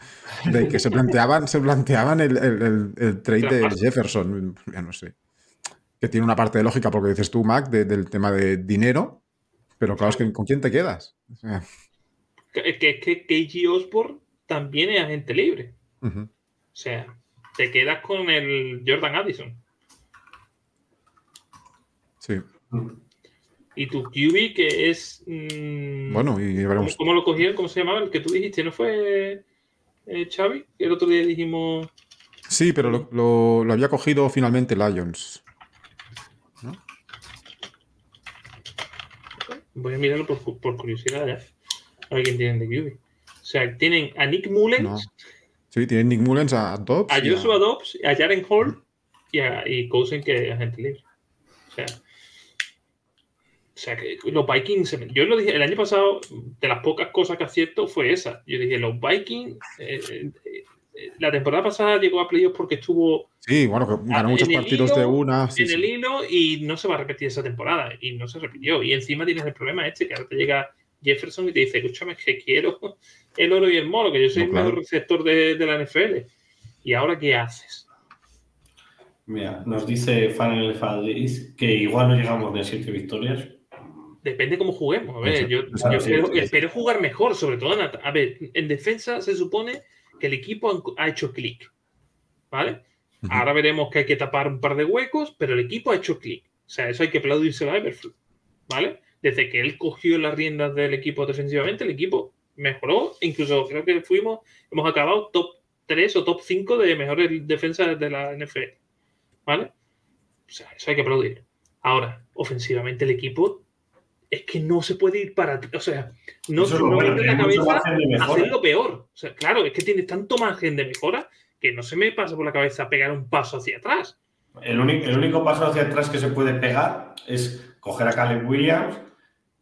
F: De que se planteaban, se planteaban el, el- el- el trade de. Jefferson. Ya no sé. Que tiene una parte de lógica, porque dices tú, Mac, de- del tema de dinero. Pero claro, es que ¿con quién te quedas? O sea,
E: Que que es que KG Osborne también es agente libre. O sea, te quedas con el Jordan Addison.
F: Sí.
E: Y tu QB, que es. mm,
F: Bueno, y
E: ¿cómo,
F: veremos.
E: cómo lo cogieron? ¿Cómo se llamaba? El que tú dijiste, ¿no fue eh, Xavi? El otro día dijimos.
F: Sí, pero lo, lo- lo había cogido finalmente Lions.
E: Voy a mirarlo por, cu- por curiosidad ya. A ver quién tienen de QB. O sea, tienen a Nick Mullens,
F: No. Sí, tienen Nick Mullens a Dobbs.
E: a Joshua Dobbs, a Jaren Hall y a y Cousin, que es agente libre. O sea. O sea, que los Vikings. se me- Yo lo dije el año pasado, de las pocas cosas que acierto fue esa. Yo dije, los Vikings. eh, eh, eh, la temporada pasada llegó a playoffs porque estuvo
F: Sí, bueno, que ganó muchos partidos
E: hilo-
F: de una. sí,
E: en el hilo y no se va a repetir esa temporada. Y no se repitió. Y encima tienes el problema este, que ahora te llega Jefferson y te dice, escúchame, que quiero el oro y el moro, que yo soy
F: No,
E: el mejor receptor de, de la NFL. ¿Y ahora qué haces?
D: Mira, nos dice Fanel Fadis que igual no llegamos a siete victorias.
E: Depende cómo juguemos. A ver, yo,
F: eso,
E: yo
D: sí,
E: espero,
D: sí, sí.
E: espero jugar mejor, sobre todo en A ver, en defensa se supone que el equipo ha hecho clic. ¿Vale? Ahora veremos que hay que tapar un par de huecos, pero el equipo ha hecho clic. O sea, eso hay que aplaudírselo a Everflux. ¿Vale? Desde que él cogió las riendas del equipo defensivamente, el equipo mejoró. Incluso creo que fuimos, hemos acabado top 3 o top 5 de mejores defensas de la NFL. ¿Vale? O sea, eso hay que aplaudir. Ahora, ofensivamente el equipo es que no se puede ir para ti. O sea, no,
D: lo
E: no meter la cabeza hacerlo peor. O sea, claro, es que tiene tanto margen de mejora que no se me pasa por la cabeza pegar un paso hacia atrás.
D: El único, el único paso hacia atrás que se puede pegar es coger a Caleb Williams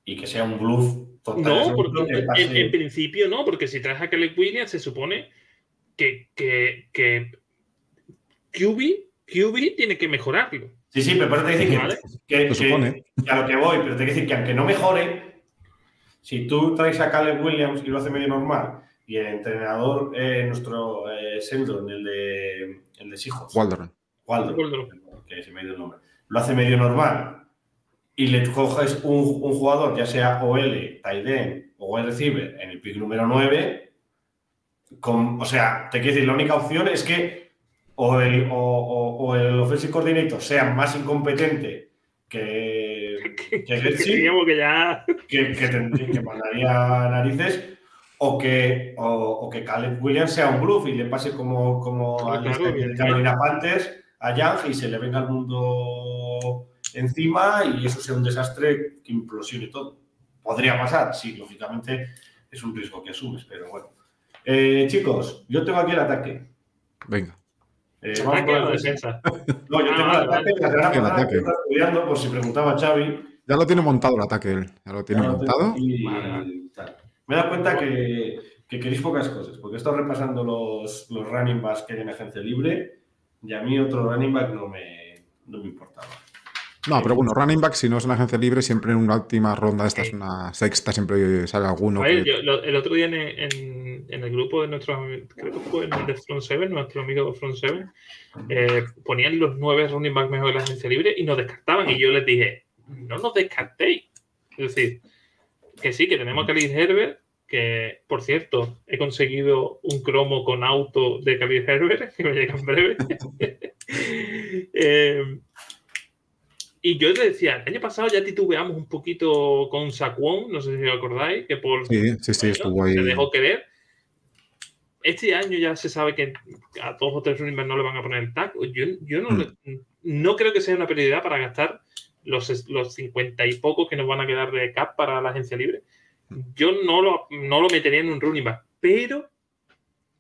D: y que sea un bluff total.
E: No, porque en, en principio no, porque si traes a Caleb Williams se supone que, que, que QB, QB tiene que mejorarlo.
D: Sí, sí, pero por eso te decir
E: ¿Vale?
D: que, que- que- a lo que voy, pero te quiero decir que aunque no mejore, si tú traes a Caleb Williams y lo hace medio normal, y el entrenador, eh, nuestro eh, Sheldon, el de, el de Seahawks,
F: Waldron.
D: Waldron,
E: Waldron.
D: que se me ha ido el nombre, lo hace medio normal y le coges un, un jugador, ya sea OL, Taiden o wide receiver, en el pick número 9, con, o sea, te quiero decir, la única opción es que o el, o, o- o el offensive coordinator sea más incompetente que, *laughs* que
E: Que
D: Getsi,
E: digamos que ya.
D: que, que, tendría- que mandaría narices, o que, o, o que Caleb Williams sea un bluff y le pase como, como
E: Ah,
D: al
E: claro,
D: este. Carolina Panthers a Young y se le venga el mundo encima y eso sea un desastre que implosione todo. Podría pasar, sí, lógicamente es un riesgo que asumes, pero bueno. Eh, chicos, yo tengo aquí el ataque.
F: Venga.
D: Eh, vamos
E: Ataque
D: con
E: o
D: el
E: defensa.
D: No, yo *laughs*
E: Ah,
D: tengo
E: vale,
D: el ataque. La semana
F: El
D: pasada
F: ataque.
D: que estaba estudiando, por si preguntaba Xavi,
F: Ya lo tiene montado el ataque él. Ya lo tiene
D: Ya
F: montado.
E: vale.
D: tal. Me he dado cuenta que, que queréis pocas cosas, porque he estado repasando los, los running backs que hay en agencia libre y a mí otro running back no me, no me importaba.
F: No, pero bueno, running back, si no es una agencia libre, siempre en una última ronda, esta es una sexta, siempre sale alguno.
E: A ver,
F: que-
E: yo, lo- el otro día en, en- en el grupo de nuestros creo que fue en el de Front 7, nuestro amigo de Front 7, eh, ponían los nueve running backs mejores de la agencia libre y nos descartaban. Y yo les dije, no nos descartéis. Es decir, que sí, que tenemos a Khalil Herbert, que por cierto, he conseguido un cromo con auto de Khalil Herbert, *laughs* que me llega en breve. *laughs* Eh, y yo te decía, el año pasado ya titubeamos un poquito con Saquon, no sé si os acordáis, que por
F: Sí, sí, sí,
E: bueno,
F: estuvo ahí.
E: se dejó querer. Este año ya se sabe que a dos o tres running no le van a poner el tag. Yo, yo no,
F: Mm.
E: no creo que sea una prioridad para gastar los, los 50 y pocos que nos van a quedar de cap para la agencia libre. Yo no lo, no lo metería en un running back, pero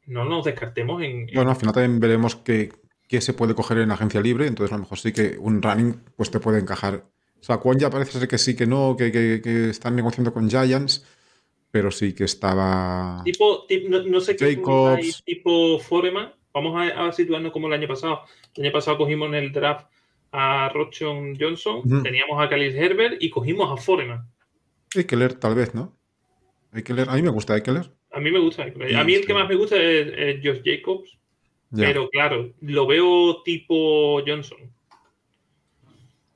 E: no nos descartemos en, en-
F: Bueno, al final también veremos qué, qué se puede coger en agencia libre, entonces a lo mejor sí que un running pues te puede encajar. O sea, Kwon ya parece ser que sí, que no, que, que- que están negociando con Giants, pero sí que estaba...
E: tipo, tip- no, no sé qué
F: Jacobs.
E: hay, tipo Foreman. Vamos a, a situarnos como el año pasado. El año pasado cogimos en el draft a Rochon Johnson, teníamos a Khalil Herbert y cogimos a Foreman.
F: Eckler, tal vez, ¿no? Eckler, a mí me gusta Eckler.
E: A mí me gusta. A mí el que más me gusta es, es Josh Jacobs,
F: Ya.
E: pero claro, lo veo tipo Johnson.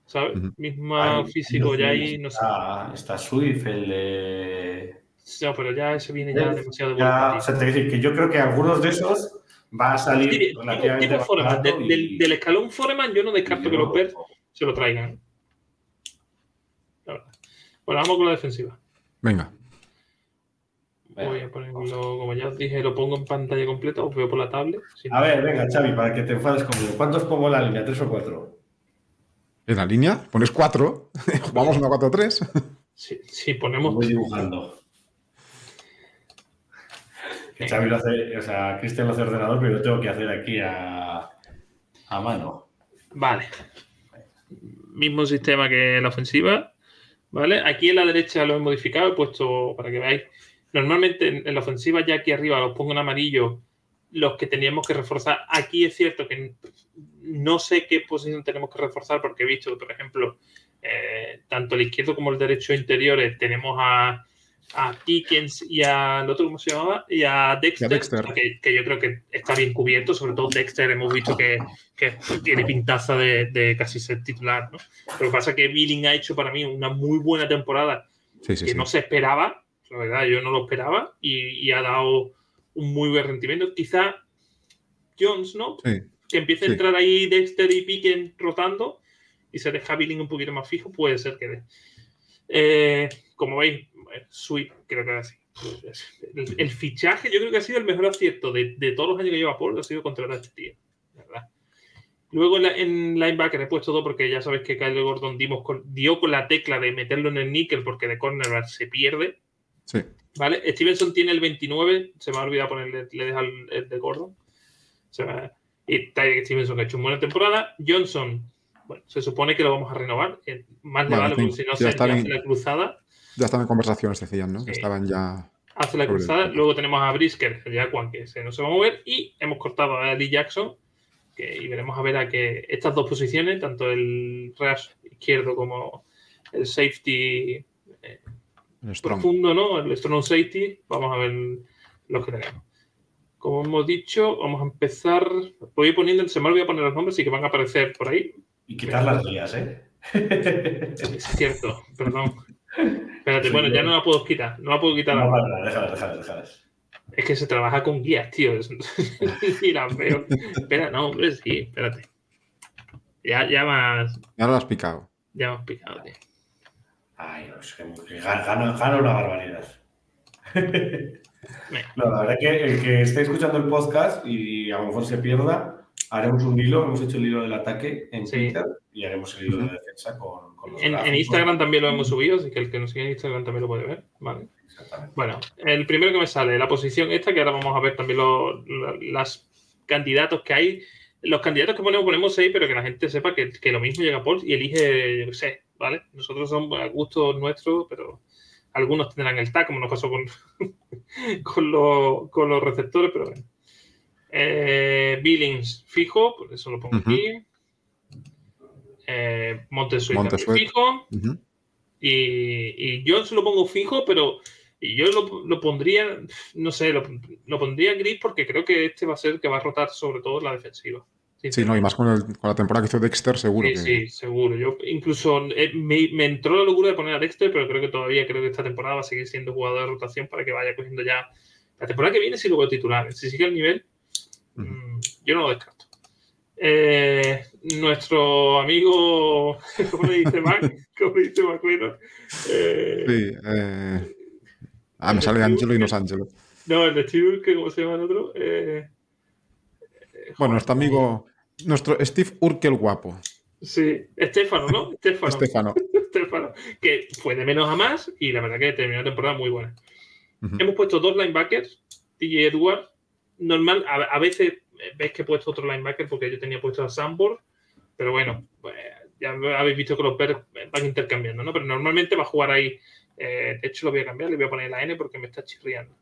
E: ¿Sabes?
F: Ujú.
E: Misma
D: Ay,
E: físico ya ahí, no sé.
D: Está, está Swift, el de.
E: No, pero ya ese viene ya demasiado de
D: Ya, o sea, te quiero decir que yo creo que algunos de esos va a salir
E: Sí,
D: relativamente
E: tipo Foreman. De-
D: y-
E: del, del escalón Foreman yo no descarto que los Bears se lo traigan. La verdad. Bueno, vamos con la defensiva.
F: Venga.
E: Voy a ponerlo, como ya os dije, lo pongo en pantalla completa, os veo por la tablet. Si no-
D: A ver, venga, Xavi, para que te enfades conmigo. ¿Cuántos pongo en la línea? ¿Tres o cuatro?
F: En la línea pones 4, *laughs* vamos una 4-3.
E: Si, si ponemos
D: Voy dibujando. Que Xavi lo hace, o sea, Cristian lo hace ordenador, pero yo tengo que hacer aquí a, a mano.
E: Vale. Mismo sistema que la ofensiva. ¿Vale? Aquí en la derecha lo he modificado, he puesto para que veáis. Normalmente en, en la ofensiva, ya aquí arriba los pongo en amarillo, los que teníamos que reforzar. Aquí es cierto que no sé qué posición tenemos que reforzar, porque he visto, por ejemplo, eh, tanto el izquierdo como el derecho interiores tenemos a, a Pickens y al otro, ¿cómo se llamaba? Y a Dexter,
F: Y a Dexter.
E: Que, que yo creo que está bien cubierto, sobre todo Dexter, hemos visto que, que tiene pintaza de, de casi ser titular, ¿no? Que pasa que Billing ha hecho para mí una muy buena temporada
F: Sí, sí,
E: que
F: sí.
E: no se esperaba, la verdad, yo no lo esperaba y, y ha dado un muy buen rendimiento. Quizá Jones, ¿no? Que empiece a entrar ahí Dexter y Piquen rotando y se deja Billing un poquito más fijo, puede ser que dé. Eh, como veis, Sweet creo que es así. El, el fichaje, yo creo que ha sido el mejor acierto de, de todos los años que lleva Paul, ha sido contratar a este tío. la ¿verdad? Luego en, la- en linebacker he puesto dos porque ya sabéis que Kyle Gordon dimos con- dio con la tecla de meterlo en el níquel porque de cornerback se pierde.
F: Sí.
E: ¿Vale? Stevenson tiene el 29, se me ha olvidado ponerle, le deja el, el de Gordon. Se me- y Tyler Stevenson que ha hecho una buena temporada. Johnson, bueno, se supone que lo vamos a renovar. Más
F: vale, sí,
E: porque si no se hace la cruzada.
F: Ya están en conversaciones, decían, ¿no?
E: Sí.
F: Que estaban ya.
E: Hace la cruzada. Luego tenemos a Brisker, el Jaguan, que se, no se va a mover. Y hemos cortado a Lee Jackson. Que, y veremos a ver a que estas dos posiciones, tanto el rush izquierdo como el safety eh,
F: el Strong.
E: profundo, ¿no? El strong safety, vamos a ver los que tenemos. Como hemos dicho, vamos a empezar. Voy poniendo, se me olvidó poner los nombres, y que van a aparecer por ahí.
D: Y quitar las guías, ¿eh?
E: Es cierto, perdón. *laughs* Espérate,
D: Sí,
E: bueno, ya
D: no.
E: la puedo quitar. No la puedo quitar
D: No, déjalas, déjalas, déjalas.
E: Es que se trabaja con guías, tío. Es- *laughs* y las veo. Espera, no, hombre, sí, espérate. Ya, ya más.
F: Ya lo has picado.
E: Ya me has picado, tío.
D: Ay, no, es que gana una barbaridad. *laughs* No, la verdad que el que esté escuchando el podcast y a lo mejor se pierda, haremos un hilo, hemos hecho el hilo del ataque en
E: Sí.
D: Twitter y haremos el hilo de defensa con, con los
E: En. Instagram también lo hemos subido, así que el que nos sigue en Instagram también lo puede ver. Vale.
D: Exactamente.
E: Bueno, el primero que me sale, la posición esta, que ahora vamos a ver también los las candidatos que hay. Los candidatos que ponemos, ponemos seis, pero que la gente sepa que, que lo mismo llega Paul y elige, yo qué sé, ¿vale? Nosotros somos a gusto nuestro, pero algunos tendrán el tag, como nos pasó con, *laughs* con, los, con los receptores, pero bueno. Eh, Billings fijo, por eso lo pongo aquí. Eh, fijo.
F: Ujú.
E: Y, y yo se lo pongo fijo, pero yo lo, lo pondría, no sé, lo, lo pondría gris porque creo que este va a ser el que va a rotar sobre todo la defensiva.
F: Sí, no, y más con, el- con la temporada que hizo Dexter, seguro
E: Sí,
F: que.
E: sí, seguro. Yo incluso eh, me, me entró la locura de poner a Dexter, pero creo que todavía creo que esta temporada va a seguir siendo jugador de rotación para que vaya cogiendo ya. La temporada que viene sí lo veo titular. Si sigue el nivel,
F: Ujú.
E: mm, yo no lo descarto. Eh, nuestro amigo, *laughs* ¿cómo le dice Mac? ¿Cómo le dice Macuero? Eh,
F: Sí, eh, Ah, me sale Angelo y no es Angelo.
E: No, el de Steve, que ¿cómo se llama el otro? Eh,
F: Bueno, nuestro amigo, nuestro Steve Urkel guapo,
E: sí, Estefano, ¿no? Estefano.
F: Estefano. *laughs*
E: Estefano, que fue de menos a más y la verdad que terminó la temporada muy buena. Hemos puesto dos linebackers, DJ Edwards. Normal, a, a veces ves que he puesto otro linebacker porque yo tenía puesto a Sambor, pero bueno, pues, ya habéis visto que los Bears van intercambiando, ¿no? Pero normalmente va a jugar ahí. eh, de hecho, lo voy a cambiar, le voy a poner la N porque me está chirriando.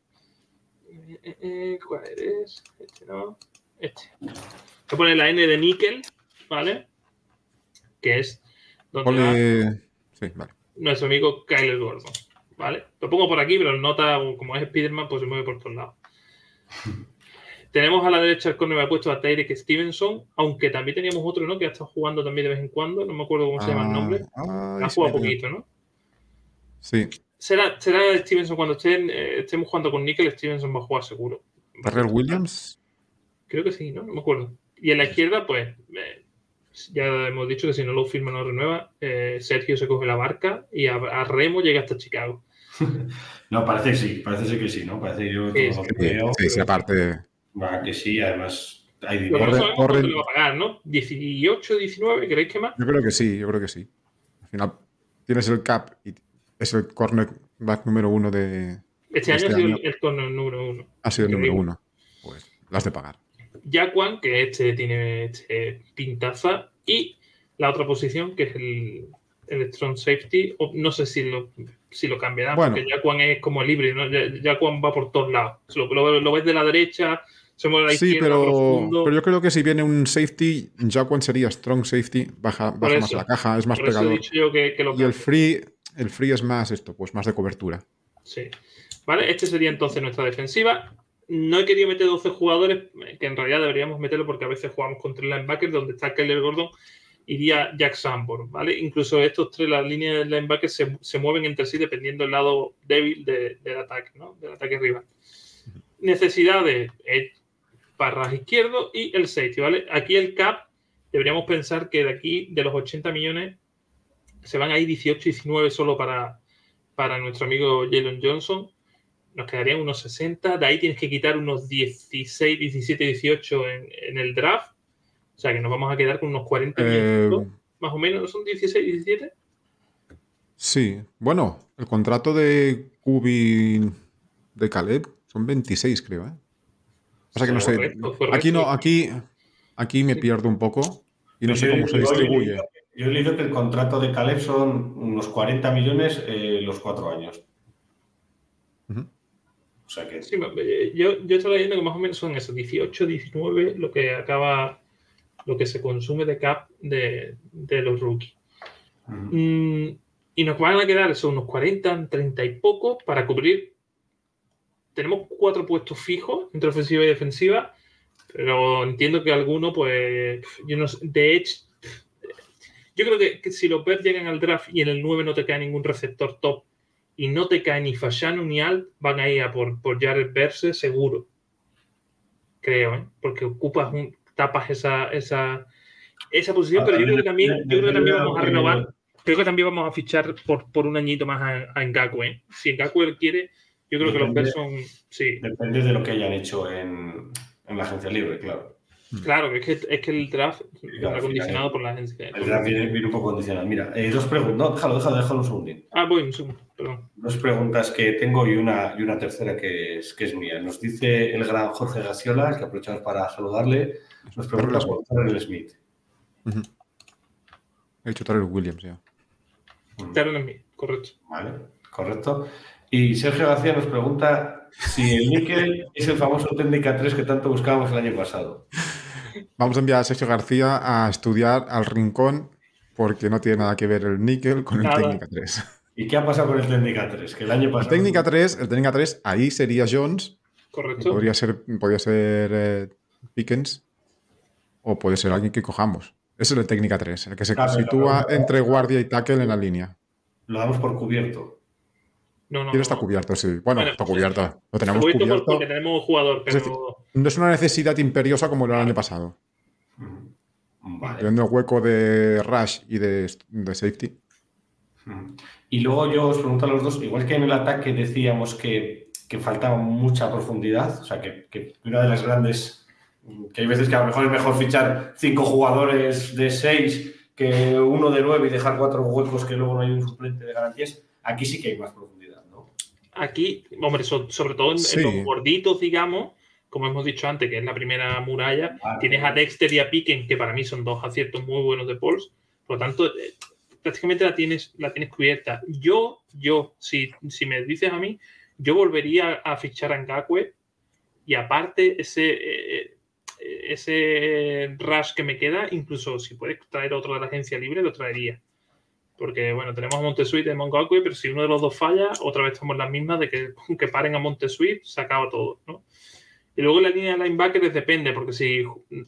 E: Eh, eh, eh, ¿Cuál eres? Este no. Este. Voy a poner la N de níquel, ¿vale? Que es donde va
F: Ponle. Sí, vale.
E: nuestro amigo Kyler Gordon. ¿Vale? Lo pongo por aquí, pero nota, como es Spiderman, pues se mueve por todos lados. Tenemos a la derecha el corner, me ha puesto a Tyreek Stevenson, aunque también teníamos otro, ¿no? Que ha estado jugando también de vez en cuando, no me acuerdo cómo se llama el nombre.
F: Ah, ay,
E: Ha
F: sí,
E: jugado poquito, ¿no?
F: Sí,
E: Será, será Stevenson cuando estén, eh, estemos jugando con Nickel, Stevenson va a jugar seguro.
F: Darrell Williams.
E: Creo que sí, ¿no? No me acuerdo. Y en la izquierda, pues, eh, ya hemos dicho que si no lo firma, no renueva. Eh, Sergio se coge la barca y a, a Remo llega hasta Chicago. *laughs*
D: No, parece que sí, parece que sí, ¿no? Parece que yo
E: Sí,
D: todo lo que
F: Sí,
D: veo.
F: sí, sí, aparte.
D: Va, que sí, además hay
E: Lo que no
F: Corre-
E: sabemos cuánto
F: corre-
E: le va a pagar, ¿no? 18, 19, ¿creéis que más?
F: Yo creo que sí, yo creo que sí. Al final tienes el cap y es el cornerback número uno de.
E: Este año
F: Este
E: ha sido
F: año.
E: el, corner número uno.
F: Ha sido el número uno. Pues las de pagar.
E: Jaquan, que este tiene este pintaza, y la otra posición, que es el, el strong safety, o no sé si lo, si lo cambiarán,
F: Bueno.
E: porque Jaquan es como libre, ¿no? Ya- Jaquan va por todos lados. Lo, lo- lo ves de la derecha, a la
F: Sí, pero,
E: profundo.
F: pero yo creo que si viene un safety, Jaquan sería strong safety, baja, baja más la caja, es más pegador.
E: dicho yo que, que lo
F: Y el free, el free es más esto, pues más de cobertura.
E: Sí. Vale, este sería entonces nuestra defensiva. No he querido meter 12 jugadores, que en realidad deberíamos meterlo porque a veces jugamos contra el linebacker, donde está Keller Gordon, iría Jack Sanborn, ¿vale? Incluso estos tres, las líneas de linebacker se, se mueven entre sí dependiendo del lado débil de- del ataque, ¿no? Del ataque rival. Necesidades, eh, barras izquierdo y el safety, ¿vale? Aquí el cap, deberíamos pensar que de aquí, de los 80 millones, se van ahí 18, 19 solo para, para nuestro amigo Jalen Johnson. Nos quedarían unos 60. De ahí tienes que quitar unos 16, 17, 18 en, en el draft. O sea que nos vamos a quedar con unos 40
F: Eh,
E: millones, más o menos. ¿No son 16, 17?
F: sí, bueno, el contrato de Kubi de Caleb son 26, creo, ¿eh? O sea que no sé.
E: Correcto, correcto.
F: Aquí no, aquí, aquí me pierdo un poco y no sé
D: Yo-
F: cómo se distribuye.
D: Yo he leído que el contrato de Caleb son unos 40 millones eh, los cuatro años. O sea que
E: Sí, yo, yo estoy leyendo que más o menos son esos 18, 19 lo que acaba, lo que se consume de cap de, de los rookies. Mm, y nos van a quedar eso, unos 40, 30 y poco para cubrir. Tenemos cuatro puestos fijos entre ofensiva y defensiva, pero entiendo que alguno, pues, yo no sé, de Edge, Yo creo que, que si los Bears llegan al draft y en el 9 no te cae ningún receptor top y no te cae ni Fashanu ni Alt, van a ir a por, por Jared Verse seguro. Creo, ¿eh? Porque ocupas un, tapas esa, esa, esa posición, pero yo creo que también, yo creo que también vamos a renovar. Creo que también vamos a fichar por, por un añito más a, a. ¿eh? Si Ngakwe quiere, yo creo que los Bears son. Sí,
D: Depende de lo que hayan hecho en, en la agencia libre, claro.
E: claro, es que, es que el draft
D: Claro,
E: está condicionado por la agencia.
D: El draft viene, viene un poco condicionado. Mira, eh, dos preguntas. No, déjalo, déjalo, déjalo un segundín.
E: Ah, voy, un segundo, perdón.
D: Dos preguntas que tengo y una, y una tercera que es, que es mía. Nos dice el gran Jorge Gasiola, que aprovechamos para saludarle, nos pregunta por Terrell Smith.
F: Ujú. He dicho Terrell Williams ya.
E: Terrell Smith, correcto.
D: Vale, correcto. Y Sergio García nos pregunta si el níquel es el famoso técnica 3 que tanto buscábamos el año pasado.
F: Vamos a enviar a Sergio García a estudiar al rincón porque no tiene nada que ver el níquel con el técnica 3.
D: ¿Y qué ha pasado con el técnica 3? Que el año
F: El
D: pasado...
F: técnica 3, el técnica 3, ahí sería Jones,
E: Correcto.
F: podría ser, podría ser eh, Pickens o puede ser alguien que cojamos. Ese es el técnica 3, el que se
D: Claro,
F: sitúa
D: claro.
F: entre guardia y tackle en la línea.
D: Lo damos por cubierto.
E: No, no.
F: Quiero está
E: no.
F: cubierto, sí. Bueno,
E: Bueno,
F: está cubierto. Lo
E: Está
F: tenemos
E: cubierto por-
F: cubierto.
E: porque tenemos jugador,
F: Es decir,
E: pero
F: No es una necesidad imperiosa como era el año pasado.
D: Vale.
F: Teniendo hueco de rush y de, de safety.
D: Y luego yo os pregunto a los dos, igual que en el ataque decíamos que, que faltaba mucha profundidad, o sea, que, que una de las grandes, que hay veces que a lo mejor es mejor fichar cinco jugadores de seis que uno de nueve y dejar cuatro huecos que luego no hay un suplente de garantías, aquí sí que hay más profundidad.
E: Aquí, hombre, so- sobre todo en, los gorditos, digamos, como hemos dicho antes, que es la primera muralla, tienes a Dexter y a Piquen, que para mí son dos aciertos muy buenos de Pauls. Por lo tanto, eh, prácticamente la tienes, la tienes cubierta. Yo, yo, si, si me dices a mí, yo volvería a fichar a Ngakwe y aparte ese, eh, ese rush que me queda, incluso si puedes traer otro de la agencia libre, lo traería. Porque, bueno, tenemos a Montesuit y a pero si uno de los dos falla, otra vez estamos en las mismas de que, *laughs* que paren a Montesuit, se acaba todo, ¿no? Y luego la línea de linebackers depende, porque si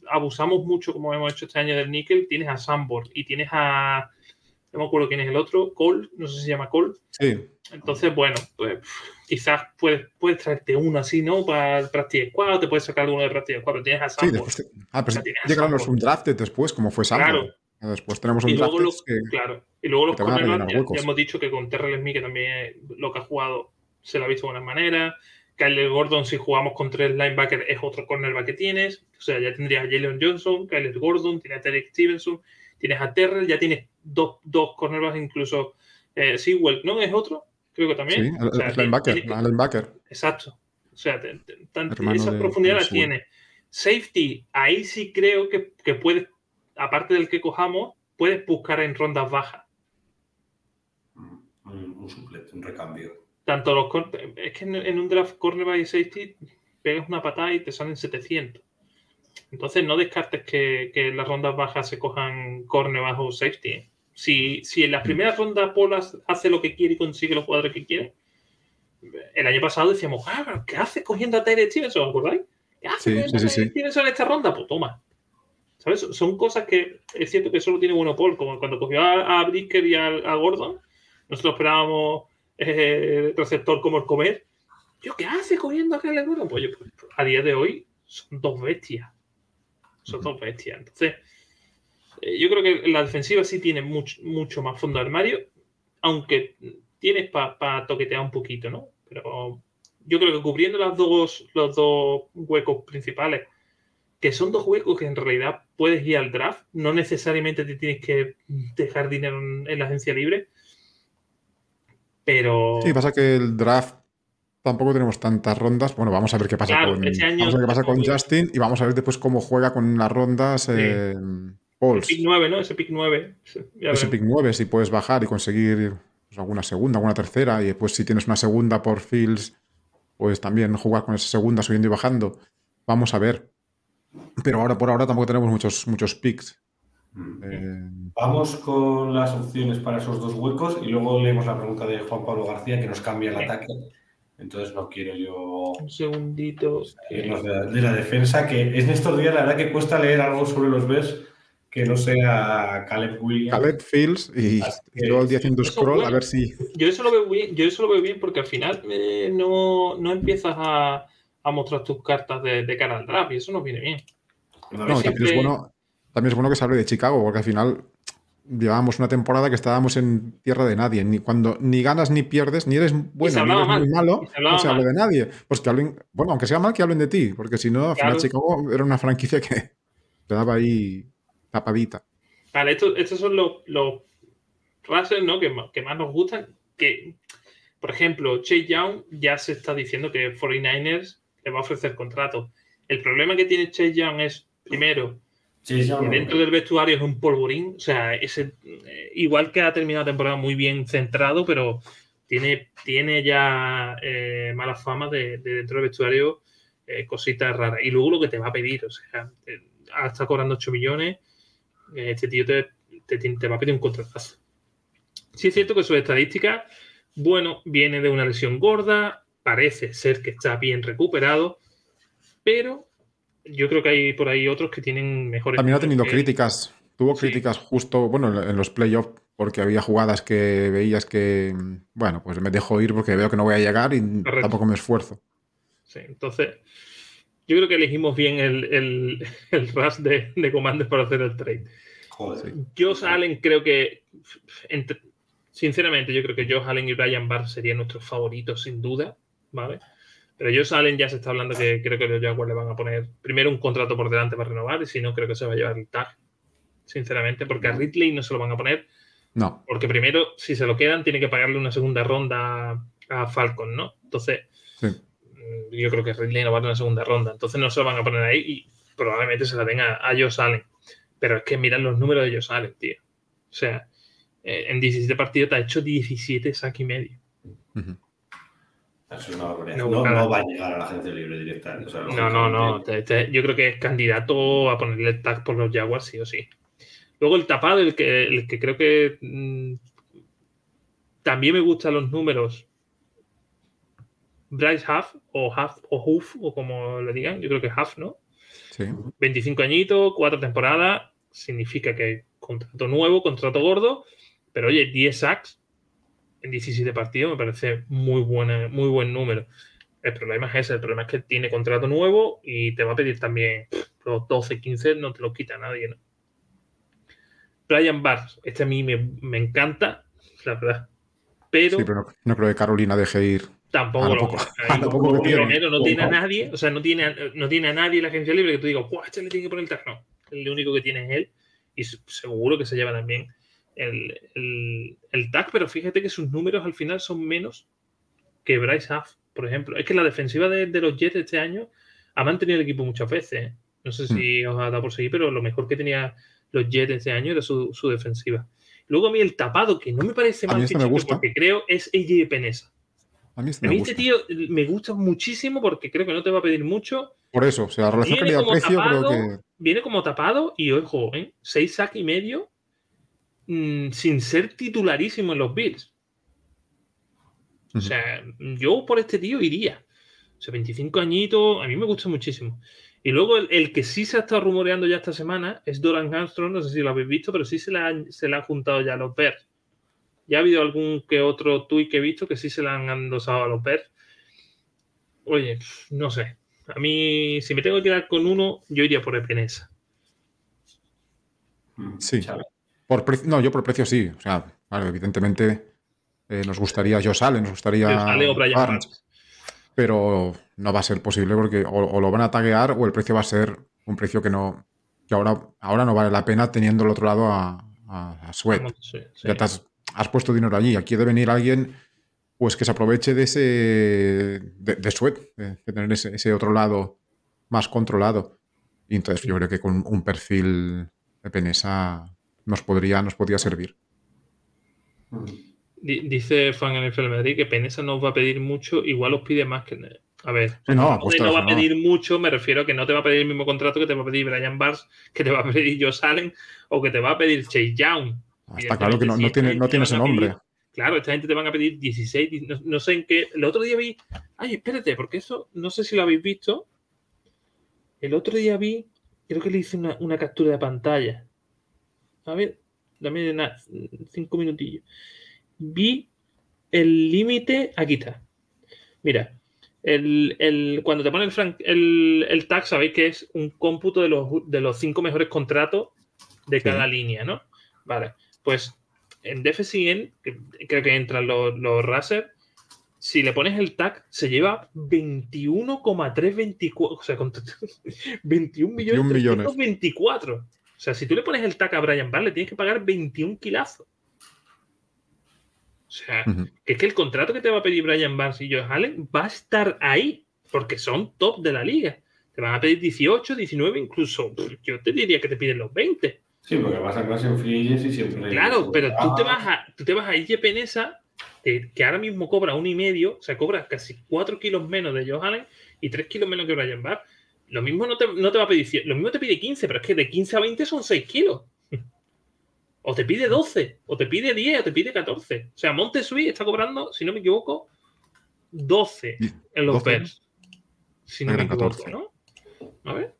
E: abusamos mucho, como hemos hecho este año del níquel, tienes a Sambor y tienes a. No me acuerdo quién es el otro, Cole, no sé si se llama Cole.
F: Sí,
E: Entonces, bueno, pues quizás puedes, puedes traerte uno así, ¿no? Para el Practice Squad, o te puedes sacar alguno de Practice Squad, pero tienes a
F: sí.
E: Sambor.
F: Después te- ah, pero
E: Ya tienes a
F: llegaron los undrafted después, como fue Sambo.
E: Claro.
F: Después tenemos un
E: los,
F: que
E: claro. Y luego los cornerbacks, ya, hemos dicho que con Terrell Smith, que también lo que ha jugado, se lo ha visto de buena manera. Kyler Gordon, si jugamos con tres linebackers, es otro cornerback que tienes. O sea, ya tendrías a Jalen Johnson, Kyler Gordon, tienes a Derek Stevenson, tienes a Terrell, ya tienes dos, dos cornerbacks, incluso eh, Sewell, ¿no? ¿Es otro? Creo que también.
F: sí, el,
E: O sea,
F: el linebacker,
E: tienes-
F: linebacker.
E: Exacto. O sea, te- esa
F: de-
E: profundidad
F: de
E: la
F: Sewell.
E: tiene. Safety, ahí sí creo que, que puedes, aparte del que cojamos, puedes buscar en rondas bajas.
D: Un, un suplente, un recambio.
E: Tanto los cor- es que en, en un draft cornerback y safety pegas una patada y te salen 700. Entonces no descartes que, que en las rondas bajas se cojan cornerback o safety. ¿eh? Si, si en las primeras rondas Polas hace lo que quiere y consigue los jugadores que quiere, el año pasado decíamos, ah, pero ¿qué hace cogiendo a Tyre Stevenson? ¿Os acordáis? ¿Qué hace
F: Sí, sí.
E: Stevenson en esta ronda? Pues toma. ¿Sabes? Son cosas que es cierto que solo tiene bueno Paul, como cuando cogió a, a Bricker y a, a Gordon, nosotros esperábamos eh, receptor como el comer. Yo, ¿qué hace cogiendo a Kyler Gordon? Pues, pues, a día de hoy son dos bestias. Son dos bestias. Entonces, eh, yo creo que la defensiva sí tiene mucho, mucho más fondo de armario, aunque tienes para toquetear un poquito, ¿no? Pero yo creo que cubriendo las dos, los dos huecos principales, que son dos huecos que en realidad puedes ir al draft, no necesariamente te tienes que dejar dinero en la agencia libre, pero...
F: Sí, pasa que el draft tampoco tenemos tantas rondas. Bueno, vamos a ver qué pasa
E: Claro,
F: con,
E: este año
F: vamos a ver qué pasa con Justin y vamos a ver después cómo juega con las rondas eh,
E: El
F: Pauls.
E: pick 9, ¿no? Ese pick 9. Ya
F: Ese pick 9, si puedes bajar y conseguir pues, alguna segunda, alguna tercera, y después si tienes una segunda por Fields, pues también jugar con esa segunda subiendo y bajando. Vamos a ver. Pero ahora por ahora tampoco tenemos muchos, muchos picks. Eh,
D: Vamos con las opciones para esos dos huecos y luego leemos la pregunta de Juan Pablo García que nos cambia el ataque. Entonces no quiero yo
E: Un segundito.
D: irnos de, la- de la defensa, que en estos días la verdad que cuesta leer algo sobre los Bears que no sea Caleb Williams.
F: Caleb Fields y, y luego el día haciendo
E: eso
F: scroll a ver si.
E: Yo eso lo veo bien, yo eso lo veo bien porque al final eh, no, no empiezas a, a mostrar tus cartas de, de cara al draft y eso nos viene bien.
D: No,
F: también es,
E: siempre-
F: bueno, también es bueno que se hable de Chicago, porque al final llevábamos una temporada que estábamos en tierra de nadie. Ni cuando ni ganas ni pierdes, ni eres bueno ni eres muy
E: mal,
F: malo,
E: se
F: no se habla de nadie. Pues que hablen, bueno, aunque sea mal, que hablen de ti, porque si no, al final
E: Claro.
F: Chicago era una franquicia que te daba ahí tapadita.
E: Vale, estos, estos son los, los ¿no? que, más, que más nos gustan. Que, por ejemplo, Chase Young ya se está diciendo que 49ers le va a ofrecer contrato. El problema que tiene Chase Young es, primero,
D: sí, sí,
E: dentro del vestuario es un polvorín. O sea, ese, eh, igual que ha terminado la temporada muy bien centrado, pero tiene, tiene ya eh, mala fama de, de dentro del vestuario eh, cositas raras. Y luego lo que te va a pedir, o sea, ahora está cobrando 8 millones, eh, este tío te, te, te va a pedir un contratazo. Sí es cierto que sus estadísticas, bueno, viene de una lesión gorda, parece ser que está bien recuperado, pero yo creo que hay por ahí otros que tienen mejores.
F: También ha tenido
E: que-
F: críticas. Tuvo
E: Sí.
F: críticas justo, bueno, en los playoffs, porque había jugadas que veías que, bueno, pues me dejo ir porque veo que no voy a llegar y
E: Correcto.
F: tampoco me esfuerzo.
E: Sí, entonces, yo creo que elegimos bien el, el, *laughs* el rush de, de comandos para hacer el trade.
D: Joder.
E: Josh Allen creo que, entre- sinceramente, yo creo que Josh Allen y Brian Barr serían nuestros favoritos sin duda, ¿vale? Pero Josh Allen ya se está hablando que creo que los Jaguars le van a poner primero un contrato por delante para renovar y si no, creo que se va a llevar el tag, sinceramente, porque a Ridley no se lo van a poner
F: No,
E: porque primero, si se lo quedan, tiene que pagarle una segunda ronda a Falcon, ¿no? Entonces,
F: Sí.
E: mm, yo creo que Ridley no va a una segunda ronda. Entonces no se lo van a poner ahí y probablemente se la den a, a Josh Allen. Pero es que miran los números de Josh Allen, tío. O sea, eh, en 17 partidos te ha hecho 17 sack y medio.
D: Eso es una barbaridad.
E: No,
D: No,
E: nada.
D: no va a llegar a la agencia libre directa. o sea,
E: No, no, no. te- te- yo creo que es candidato a ponerle el tag por los Jaguars, sí o sí. Luego el tapado, el que, el que creo que mm, también me gustan los números. Bryce Huff o Huff o Huff o como le digan, yo creo que Huff, ¿no?
F: Sí.
E: 25 añitos, cuatro temporadas, significa que contrato nuevo, contrato gordo, pero oye, 10 sacks en 17 partidos me parece muy, buena, muy buen número. El problema es ese, el problema es que tiene contrato nuevo y te va a pedir también los 12, 15, no te lo quita nadie, ¿no? Brian Barr, este a mí me, me encanta, la verdad. Pero
F: Sí, pero no, no creo que Carolina deje ir.
E: tampoco
F: lo poco-
E: ahí *laughs* primero, no tiene a nadie, o sea, no tiene, a- no tiene a nadie en la agencia libre que tú digas, ¡guau! Este le tiene que poner el tag. No, el único que tiene es él y seguro que se lleva también el, el, el tag, pero fíjate que sus números al final son menos que Bryce Huff, por ejemplo. Es que la defensiva de, de los Jets este año ha mantenido el equipo muchas veces. ¿eh? No sé si os ha dado por seguir, pero lo mejor que tenía los Jets este año era su, su defensiva. Luego a mí el tapado, que no me parece mal
F: este
E: porque creo es AJ Penesa.
F: A mí este
E: A
F: me
E: mí
F: gusta.
E: este tío me gusta muchísimo porque creo que no te va a pedir mucho.
F: Por eso, o sea, la relación calidad-precio creo que.
E: viene como tapado y ojo, ¿eh? seis sack y medio mm, sin ser titularísimo en los Bills. O sea, yo por este tío iría. O sea, 25 añitos, a mí me gusta muchísimo. Y luego el, el que sí se ha estado rumoreando ya esta semana es Doran Armstrong, no sé si lo habéis visto, pero sí se le han, se le han juntado ya a los Bears. Ya ha habido algún que otro tuit que he visto que sí se le han endosado a los Bears. Oye, no sé. A mí, si me tengo que quedar con uno, yo iría por Epenesa.
D: Mm,
F: Sí. Por no, yo por precio sí. O sea, claro, evidentemente eh, nos gustaría Josh Allen, nos gustaría.
E: O Brian
F: pero no va a ser posible porque o, o lo van a taguear o el precio va a ser un precio que no que ahora, ahora no vale la pena teniendo al otro lado a, a, a Sweat.
E: Vamos, sí, sí.
F: Ya te has, has puesto dinero allí. Aquí debe venir alguien pues que se aproveche de ese de, de Sweat, de, de tener ese, ese otro lado más controlado. Y entonces yo creo que con un perfil de Penesa nos podría, nos podría servir.
E: Di- Dice Fan NFL Madrid que Penesa nos va a pedir mucho, igual os pide más que. A ver,
F: Sí, no,
E: no va a
F: no.
E: pedir mucho, me refiero a que no te va a pedir el mismo contrato que te va a pedir Brian Barnes, que te va a pedir Josh Allen o que te va a pedir Chase Young.
F: Está claro que no, no tiene, no tiene ese
E: pedir-
F: nombre.
E: Claro, esta gente te van a pedir 16, di- no, no sé en qué. El otro día vi. Ay, espérate, porque eso no sé si lo habéis visto. El otro día vi, creo que le hice una, una captura de pantalla. A ver, dame na- cinco minutillos. Vi el límite, aquí está. Mira, el, el- cuando te pone el, fran- el, el tag, sabéis que es un cómputo de los, de los cinco mejores contratos de
F: Sí.
E: cada línea, ¿no? Vale, pues en DF100, que creo que entran los, los Razer, si le pones el tag, se lleva 21,324, o sea, con *laughs* 21 millones,
F: 21 millones.
E: 324. O sea, si tú le pones el tag a Brian Barr, le tienes que pagar 21 kilazos. O sea, que es que el contrato que te va a pedir Brian Barnes y Josh Allen va a estar ahí, porque son top de la liga. Te van a pedir 18, 19, incluso yo te diría que te piden los 20.
D: Sí, porque vas a clase en free agency siempre.
E: Claro, pero tú te
D: Ah,
E: vas a, tú te vas a IJ Penesa, que, que ahora mismo cobra un y medio, o sea, cobra casi 4 kilos menos de Josh Allen y 3 kilos menos que Brian Barr. Lo mismo no te, no te va a pedir 100, lo mismo te pide 15, pero es que de 15 a 20 son 6 kilos. O te pide 12, o te pide 10, o te pide 14. O sea, Montesui está cobrando, si no me equivoco, 12 en los
F: 12.
E: Bears. Si no me
F: Eran
E: equivoco,
F: 14.
E: ¿no? A ver,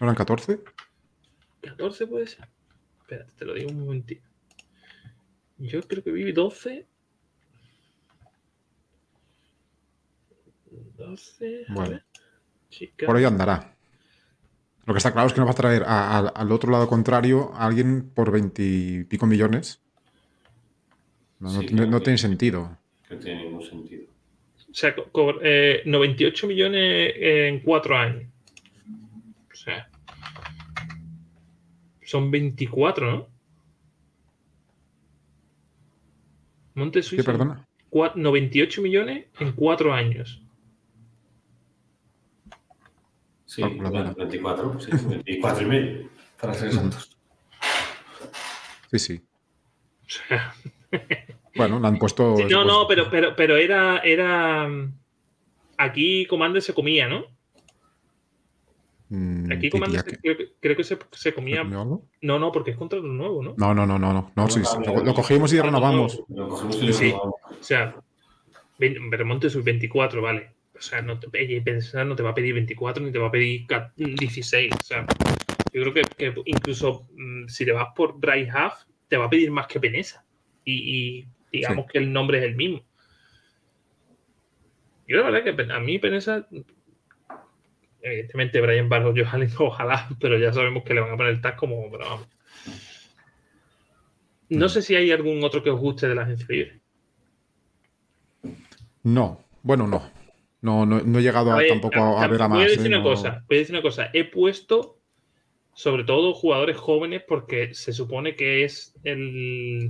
F: ¿No eran 14?
E: 14 puede ser. Espérate, te lo digo un momentito. Yo creo que vi 12. 12. a
F: Bueno.
E: Chica.
F: Por ahí andará. Lo que está claro es que no vas a traer a- a- al otro lado contrario a alguien por 20 y pico millones. No, no
D: Sí,
F: tiene, no tiene sentido.
D: Que no tiene ningún sentido.
E: O sea, eh, 98 millones en 4 años. O sea. Son 24, ¿no? Montesui
F: ¿Qué,
E: son
F: perdona?
E: cua- 98 millones en 4 años.
D: Sí,
F: Calculadora.
D: 24, sí, 24 y medio, *laughs* para ser exactos.
F: Sí, sí.
E: O *laughs* sea,
F: Bueno, le han puesto.
E: Sí, no, no, pero, pero, pero era, era. Aquí Commander se comía, ¿no?
F: mm,
E: Aquí Commander
F: que-
E: se- creo, que- creo que se, se comía. No, no, porque es contrato nuevo, ¿no?
F: No, no, no, no, no. no sí, sí, Lo, lo cogimos y renovamos.
D: Lo y lo
E: Sí.
D: renovamos.
E: O sea, Remonte sus 24, vale. O sea, no te, pensar no te va a pedir 24 ni te va a pedir ca- 16. O sea, yo creo que, que incluso mm, si te vas por Bright Half, te va a pedir más que Penesa. Y, y digamos que el nombre es el mismo. Yo la verdad que a mí Penesa, evidentemente Brian Barros, Johannes, *laughs* ojalá, pero ya sabemos que le van a poner el tag como, pero vamos. No sé si hay algún otro que os guste de la agencia libre.
F: No, bueno, no. No, no, no he llegado a-
E: A ver,
F: tampoco a, ver a más.
E: Voy a decir
F: ¿eh?
E: una
F: No-
E: cosa. Voy a decir una cosa. He puesto sobre todo jugadores jóvenes porque se supone que es el.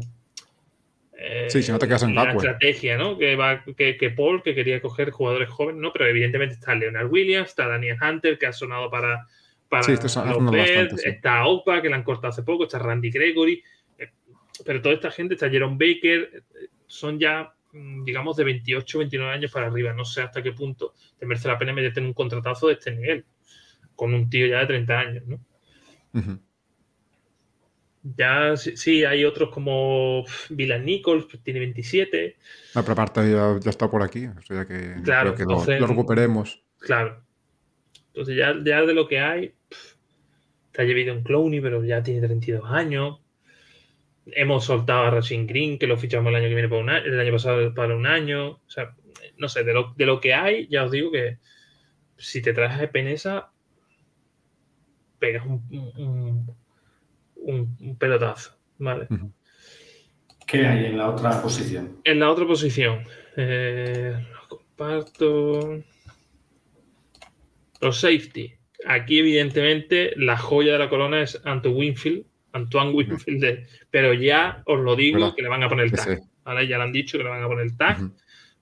E: eh,
F: Sí, si no te quedas en
E: la estrategia, ¿no? Que, va, que, que Paul, que quería coger jugadores jóvenes, ¿no? Pero evidentemente está Leonard Williams, está Daniel Hunter, que ha sonado para, para
F: Sí, esto es- ha
E: los
F: sonado
E: Bears,
F: bastante, sí.
E: está Opa, que la han cortado hace poco, está Randy Gregory, eh, pero toda esta gente, está Jerome Baker, eh, son ya, digamos, de 28, 29 años para arriba. No sé hasta qué punto te merece la pena meterte en un contratazo de este nivel, con un tío ya de 30 años, ¿no? Ya sí, hay otros como Dylan Nichols, que tiene 27.
F: No, pero aparte ya, ya está por aquí. O sea que
E: Claro,
F: creo que lo,
E: entonces-
F: lo recuperemos.
E: Claro. Entonces ya, ya de lo que hay, pff, está Javion Clowney, pero ya tiene 32 años. Hemos soltado a Rasheen Green, que lo fichamos el año que viene para un año, el año pasado para un año. O sea, no sé, de lo, de lo que hay, ya os digo que si te traes a Penesa, pegas un, un, un- un pelotazo. ¿Vale?
D: ¿Qué hay en la otra posición?
E: En la otra posición, eh, lo comparto. Los safety. Aquí, evidentemente, la joya de la corona es Anto Winfield, Antoine Winfield, pero ya os lo digo
F: ¿Verdad?
E: que le van a poner el tag. Ya le han dicho que le van a poner el tag,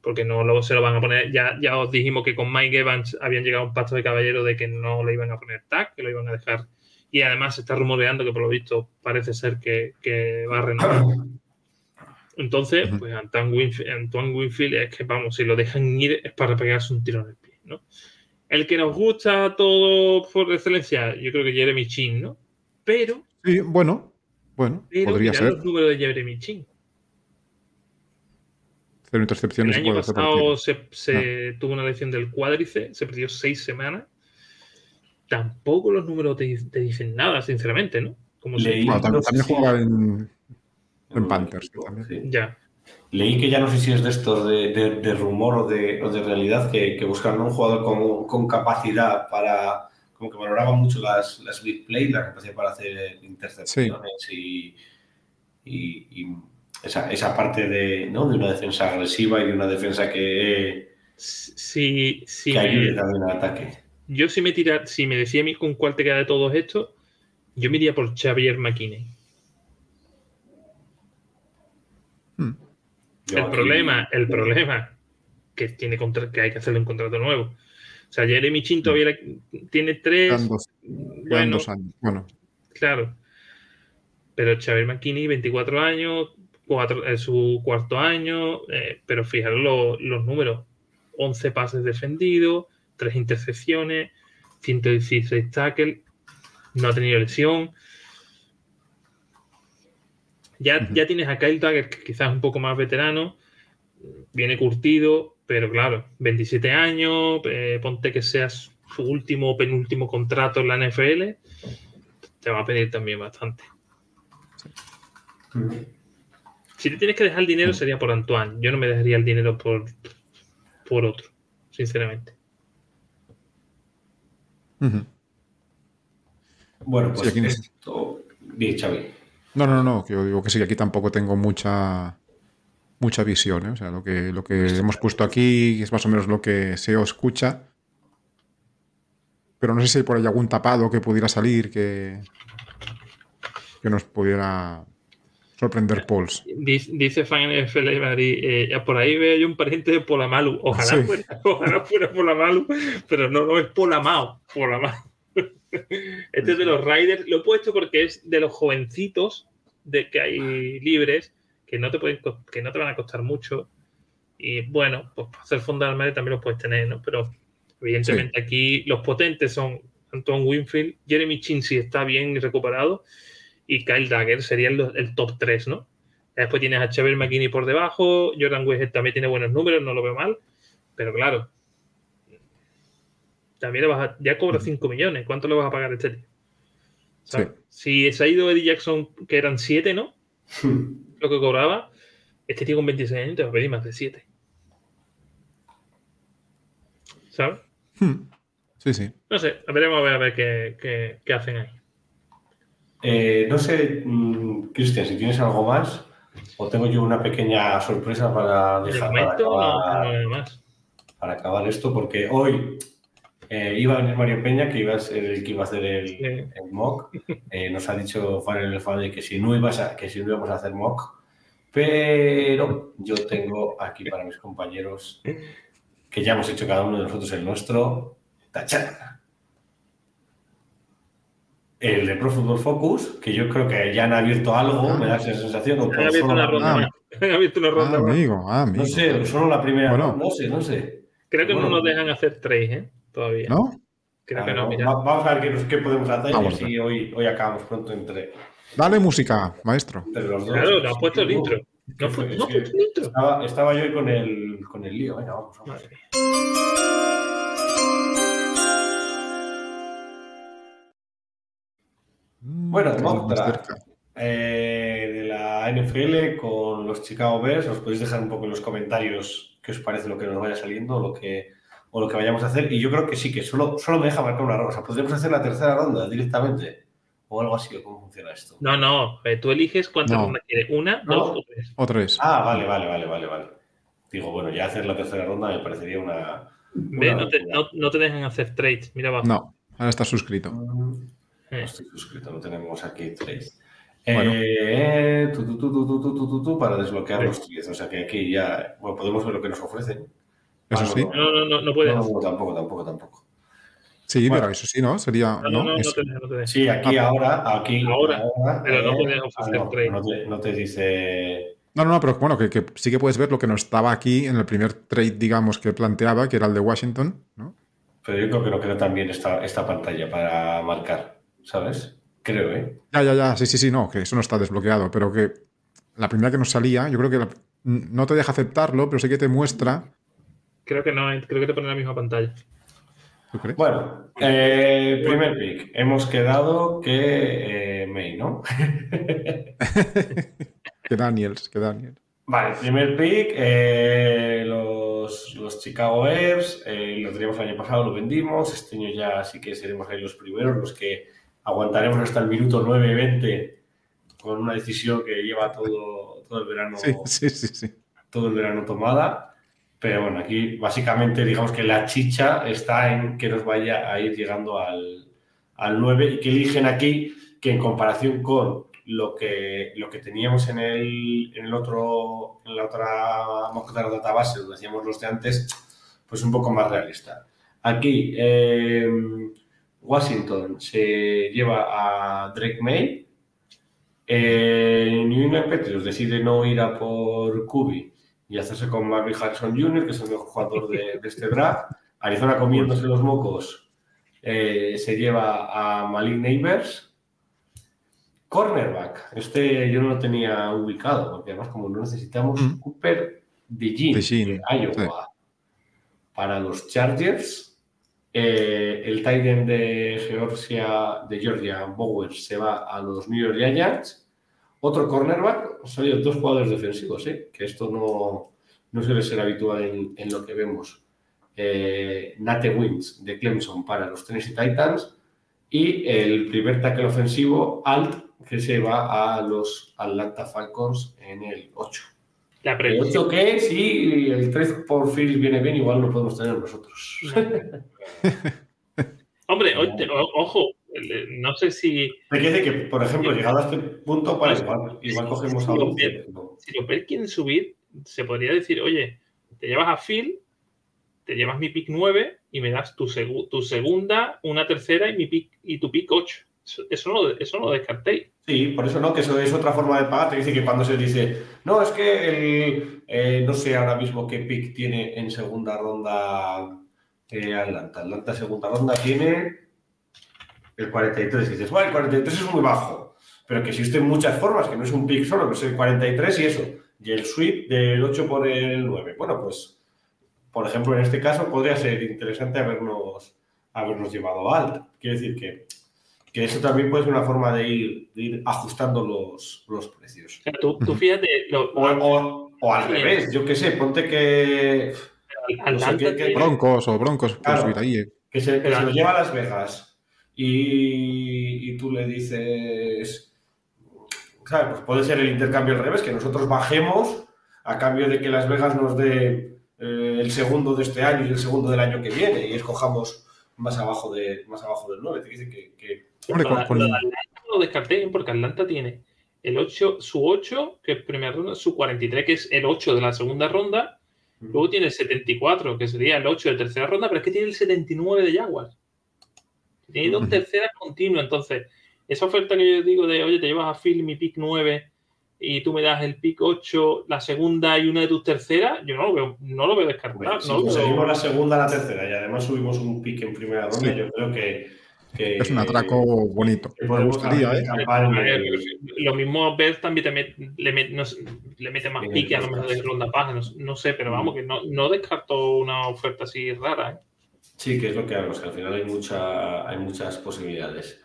E: porque no lo, se lo van a poner. Ya, ya os dijimos que con Mike Evans habían llegado a un pacto de caballero de que no le iban a poner tag, que lo iban a dejar. Y además se está rumoreando que por lo visto parece ser que, que va a renovar. *coughs* Entonces, pues Antoine Winfield, Antoine Winfield es que, vamos, si lo dejan ir es para pegarse un tiro en el pie, ¿no? El que nos gusta todo por excelencia, yo creo que Jeremy Chin, ¿no? Pero,
F: Sí, bueno, bueno,
E: pero
F: podría
E: mirad
F: ser.
E: los números de Jeremy Chin.
F: Cero
E: El
F: intercepciones y
E: año
F: puede
E: pasado se, se tuvo una lesión del cuádrice, se perdió seis semanas. Tampoco los números te, te dicen nada, sinceramente, ¿no? como se-
D: Leí-
F: Bueno, también, también
D: si-
F: juega en, en Panthers.
D: equipo,
F: también.
D: sí.
E: Ya.
D: Leí que ya no sé si es de estos de, de- de rumor o de, o de realidad que, que buscaron un jugador con, con capacidad para. Como que valoraban mucho las, las big play, la capacidad para hacer intercepciones y, y- y esa, esa parte de, ¿no? de una defensa agresiva y de una defensa que,
E: Si, si
D: que ayude también al ataque.
E: yo si me tira, si me decía a mí con cuál te queda de todos estos, yo me iría por Xavier McKinney.
D: Yo
E: el
D: aquí-
E: problema, el problema que tiene contra- que hay que hacerle un contrato nuevo. Sea, Jeremy Chin todavía tiene tres.
F: Dos,
E: Bueno,
F: dos años. Bueno,
E: claro. Pero Xavier McKinney, 24 años, cuatro, es su cuarto año, eh, pero fijaros lo- los números. 11 pases defendidos, 3 intercepciones, 116 tackles, no ha tenido lesión. Ya, ya tienes a Kyle Dagger, que quizás es un poco más veterano, viene curtido, pero claro, 27 años, eh, ponte que seas su último o penúltimo contrato en la NFL, te va a pedir también bastante. Si te tienes que dejar el dinero sería por Antoine. Yo no me dejaría el dinero por, por otro, sinceramente.
D: Bueno, pues
F: Sí, aquí no-
D: esto. Bien, Xavi.
F: No, no, no, que yo digo que sí, que aquí tampoco tengo mucha mucha visión, ¿eh? O sea, lo que, lo que hemos puesto aquí es más o menos lo que se escucha. Pero no sé si hay por ahí algún tapado que pudiera salir que, que nos pudiera sorprender Pauls.
E: Dice, fan NFL de Madrid, eh, por ahí veo yo un pariente de Polamalu. Ojalá,
F: Sí.
E: fuera, ojalá fuera Polamalu, pero no, no es Polamao. Polamao. Este es de los Riders. Lo he puesto porque es de los jovencitos de que hay libres que no te pueden que no te van a costar mucho. Y bueno, pues para hacer armario también los puedes tener, ¿no? Pero evidentemente aquí los potentes son Anton Winfield, Jeremy Chin si está bien y recuperado, y Kyle Dagger sería el, el top 3, ¿no? Después tienes a Xavier McKinney por debajo, Jordan West también tiene buenos números, no lo veo mal, pero claro, también le vas a- ya cobra 5 millones, ¿cuánto le vas a pagar a este tío? Si se ha ido Eddie Jackson, que eran 7, ¿no? *laughs* Lo que cobraba, este tío con 26 años te va a pedir más de 7. ¿Sabes?
F: Hmm. Sí, sí.
E: No sé, veremos a ver, a ver qué, qué- qué hacen ahí.
D: Eh, no sé, mm, Cristian, si tienes algo más, o tengo yo una pequeña sorpresa para
E: De
D: dejar para
E: momento no,
D: acabar,
E: no hay más.
D: para acabar esto, porque hoy eh, iba a venir Mario Peña, que iba a ser el que iba a hacer el,
E: Sí.
D: el mock. Eh, nos ha dicho Fan el fan de que si no ibas a, que si no íbamos a hacer mock, pero yo tengo aquí para mis compañeros que ya hemos hecho cada uno de nosotros el nuestro. ¡Tachán! El de Pro Football Focus, que yo creo que ya han abierto algo, me da esa sensación.
E: Han abierto
D: solo
E: una ronda
F: Ah. *laughs*
E: Han abierto una
F: Ah,
E: ronda
F: amigo, ah, amigo.
D: No sé, solo la primera.
F: Bueno.
D: no sé, no sé.
E: Creo que no nos dejan hacer trade, ¿eh? Todavía.
F: ¿No?
E: Creo que no,
D: no,
E: mira.
D: va- Vamos a ver qué, podemos hacer
F: Vamos
D: y así hoy, hoy acabamos pronto entre,
F: Dale música, maestro.
D: entre los dos.
E: Claro, no has puesto el intro.
D: ¿qué
E: No has
D: fue?
E: puesto no el intro.
D: Estaba, estaba yo hoy con el, con el lío. Venga, vamos, vamos.
E: Madre mía.
D: Bueno,
F: cerca.
D: Eh, de la NFL con los Chicago Bears. Os podéis dejar un poco en los comentarios qué os parece lo que nos vaya saliendo o lo que, o lo que vayamos a hacer. Y yo creo que sí, que solo, solo me deja marcar una rosa. Podríamos hacer la tercera ronda directamente. O algo así, o cómo funciona esto.
E: No, no, eh, tú eliges cuántas
F: no.
E: rondas quieres. ¿Una,
D: ¿No?
E: dos o tres?
F: O tres.
D: Ah, vale, vale, vale, vale, vale. Digo, bueno, ya hacer la tercera ronda me parecería una.
E: Ve, no, te, no, te, dejan hacer trades, mira abajo.
F: No, ahora estás suscrito.
D: Mm, no
E: eh.
D: estoy suscrito, no tenemos aquí trades.
F: Bueno.
D: Eh, tu, tu, tu, para desbloquear sí. los trades. O sea que aquí ya bueno, podemos ver lo que nos ofrecen.
F: Eso
D: Ah,
F: sí.
E: No, no, no, no puedes.
D: No,
E: No,
D: no, tampoco, tampoco, tampoco.
F: Sí,
D: Bueno.
F: pero eso sí, ¿no? Sería.
E: no,
F: No,
E: no, no te no.
D: Sí, aquí
F: Ah,
D: ahora, aquí
E: Ahora, pero no puedes ofrecer
D: ah, no,
E: trade.
D: no te, no te dice.
F: No, no, no, pero bueno, que, que sí que puedes ver lo que no estaba aquí en el primer trade, digamos, que planteaba, que era el de Washington, ¿no?
D: Pero yo creo que no queda tan bien esta, esta pantalla para marcar, ¿sabes? Creo, ¿eh?
F: Ya, ya, ya, sí, sí, sí, no, que eso no está desbloqueado, pero que la primera que nos salía, yo creo que la- no te deja aceptarlo, pero sí que te muestra
E: Creo que no, eh, creo que te pone la misma pantalla.
D: Bueno, eh, primer pick. Hemos quedado que eh, May, ¿no? *laughs*
F: que Daniels, que Daniels.
D: Vale, primer pick, eh, los, los, Chicago Bears, eh, lo teníamos el año pasado, lo vendimos, este año ya sí que seremos ahí los primeros, los que aguantaremos hasta el minuto 9-20 con una decisión que lleva todo, todo el verano.
F: Sí, sí, sí, sí.
D: Todo el verano tomada. Pero bueno, aquí básicamente digamos que la chicha está en que nos vaya a ir llegando al, al 9 y que eligen aquí que en comparación con lo que, lo que teníamos en el, en el otro, en la otra database donde hacíamos los de antes, pues un poco más realista. Aquí, eh, Washington se lleva a Drake May. Eh, New England Patriots decide no ir a por Kubi y hacerse con Marvin Harrison Jr., que es el mejor jugador de, de este draft. Arizona comiéndose los mocos eh, se lleva a Malik Neighbors. Cornerback. Este yo no lo tenía ubicado, porque además como no necesitamos
F: Mm.
D: Cooper de Jean, Iowa para los Chargers. Eh, el tight end de Georgia, de Georgia, Bowers, se va a los New York Giants. Otro cornerback, salido dos jugadores defensivos, ¿eh? que esto no, no suele ser habitual en, en lo que vemos. Eh, Nate Wins de Clemson para los Tennessee Titans y el primer tackle ofensivo, Alt, que se va a los Atlanta Falcons en el 8.
E: La
D: El
E: pregunta
D: 8 que si el 3 por Phil viene bien, igual lo podemos tener nosotros. *laughs*
E: Hombre, o- o- ojo, no sé si,
D: Me quiere decir que, por ejemplo, llegado a este punto, para igual, igual cogemos a
E: Sí,
D: 11. ¿no?
E: si los Bears quieren subir, se podría decir, oye, te llevas a Phil, te llevas mi pick 9 y me das tu, segu- tu segunda, una tercera y mi pick y tu pick 8. Eso, eso no, lo- eso no lo descartéis.
D: Sí, por eso no, que eso es otra forma de pagar. Te dice que cuando se dice, no, es que el, eh, no sé ahora mismo qué pick tiene en segunda ronda eh, Atlanta. Atlanta segunda ronda tiene el 43. Y dices, bueno, el 43 es muy bajo, pero que existen muchas formas, que no es un pick solo, que es el 43 y eso. Y el sweep del 8 por el 9. Bueno, pues, por ejemplo, en este caso podría ser interesante habernos, habernos llevado alt. Quiere decir que que eso también puede ser una forma de ir, de ir ajustando los, los precios.
E: O sea, tú, tú fíjate, lo-
D: O, o- o al revés, yo qué sé, ponte que,
E: Atlanta
D: no sé, ¿qué- qué-
E: tiene-
F: Broncos o Broncos, puedes
D: Claro.
F: subir ahí. eh.
D: que se, que se lo lleva a Las Vegas y, y tú le dices, claro, pues puede ser el intercambio al revés, que nosotros bajemos a cambio de que Las Vegas nos dé eh, el segundo de este año y el segundo del año que viene y escojamos más abajo, de, más abajo del 9. Te dice que, que-
F: Hombre,
E: lo
F: con-
E: de-
F: con-
E: lo de Atlanta lo descarté porque Atlanta tiene el 8, su 8, que es primera ronda, su 43, que es el 8 de la segunda ronda, luego tiene el 74, que sería el 8 de tercera ronda, pero es que tiene el 79 de Jaguars. Tiene dos terceras continuas, entonces, esa oferta que yo digo de, oye, te llevas a Phil mi pick 9 y tú me das el pick 8, la segunda y una de tus terceras, yo no lo veo, no lo veo descartado.
D: Bueno, si
E: no
D: conseguimos la segunda, la tercera y además subimos un pick en primera ronda,
F: Sí.
D: yo creo que, que-
F: Es un atraco bonito.
D: que
F: Me
D: podemos
F: gustaría,
D: hacer
F: ¿eh?
E: lo mismo Bert también te met- le, met- no sé, le mete más pique a lo mejor de ronda baja, no, no sé, pero vamos, que no, no descarto una oferta así rara. ¿eh?
D: Sí, que es lo que hablamos, que al final hay, mucha, hay muchas posibilidades.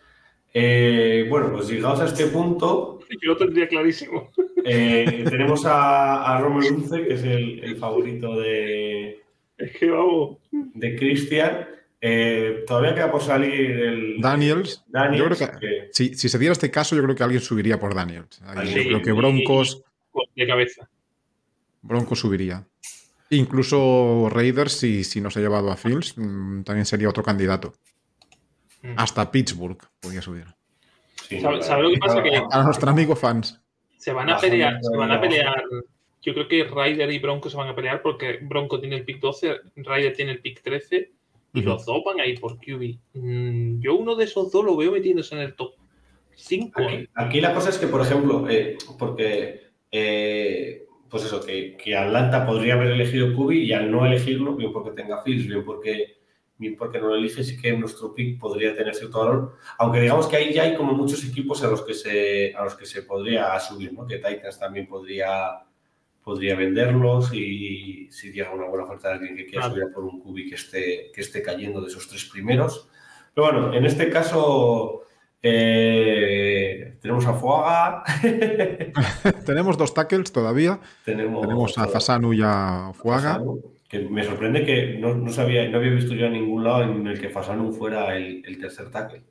D: Eh, bueno, pues llegados a este punto, *laughs*
E: Yo lo tendría clarísimo. *laughs*
D: eh, tenemos a, a Romero Unce, que es el, el favorito de,
E: Es que vamos.
D: de Christian. Eh, todavía queda por salir el
F: Daniels,
D: Daniels,
F: yo creo que-
D: que-
F: Si, si se diera este caso, yo creo que alguien subiría por Daniels. Ahí
D: Sí,
F: yo creo que Broncos,
E: De cabeza.
F: Broncos subiría. Incluso Raiders, si, si no se ha llevado a Fields, mm, también sería otro candidato.
E: Mm.
F: Hasta Pittsburgh podría subir.
D: sí,
E: ¿Sabe-
D: no,
E: sabe lo que pasa? Que-
F: A nuestro amigo fans.
E: Se van a pelear, se van a pelear. Yo creo que Ryder y Bronco se van a pelear porque Bronco tiene el pick 12, Ryder tiene el pick 13 y los dos van a ir por QB. Mm, yo uno de esos dos lo veo metiéndose en el top 5.
D: Aquí, aquí la cosa es que, por ejemplo, eh, porque, eh, pues eso, que, que Atlanta podría haber elegido Kubi y al no elegirlo, bien porque tenga Fields, bien porque, bien porque no lo elige, sí que nuestro pick podría tener cierto valor. Aunque digamos que ahí ya hay como muchos equipos a los que se, a los que se podría subir, ¿no? Que Titans también podría, podría venderlos y si llega una buena oferta de alguien que quiera subir por un cubi que esté, que esté cayendo de esos tres primeros. Pero bueno, en este caso eh, tenemos a Fuaga, *laughs*
F: Tenemos dos tackles todavía.
D: tenemos,
F: Tenemos a Fasanu y a Fuaga.
D: Fasanu, que me sorprende que no, no sabía, no había visto yo a ningún lado en el que Fasanu fuera el, el tercer tackle.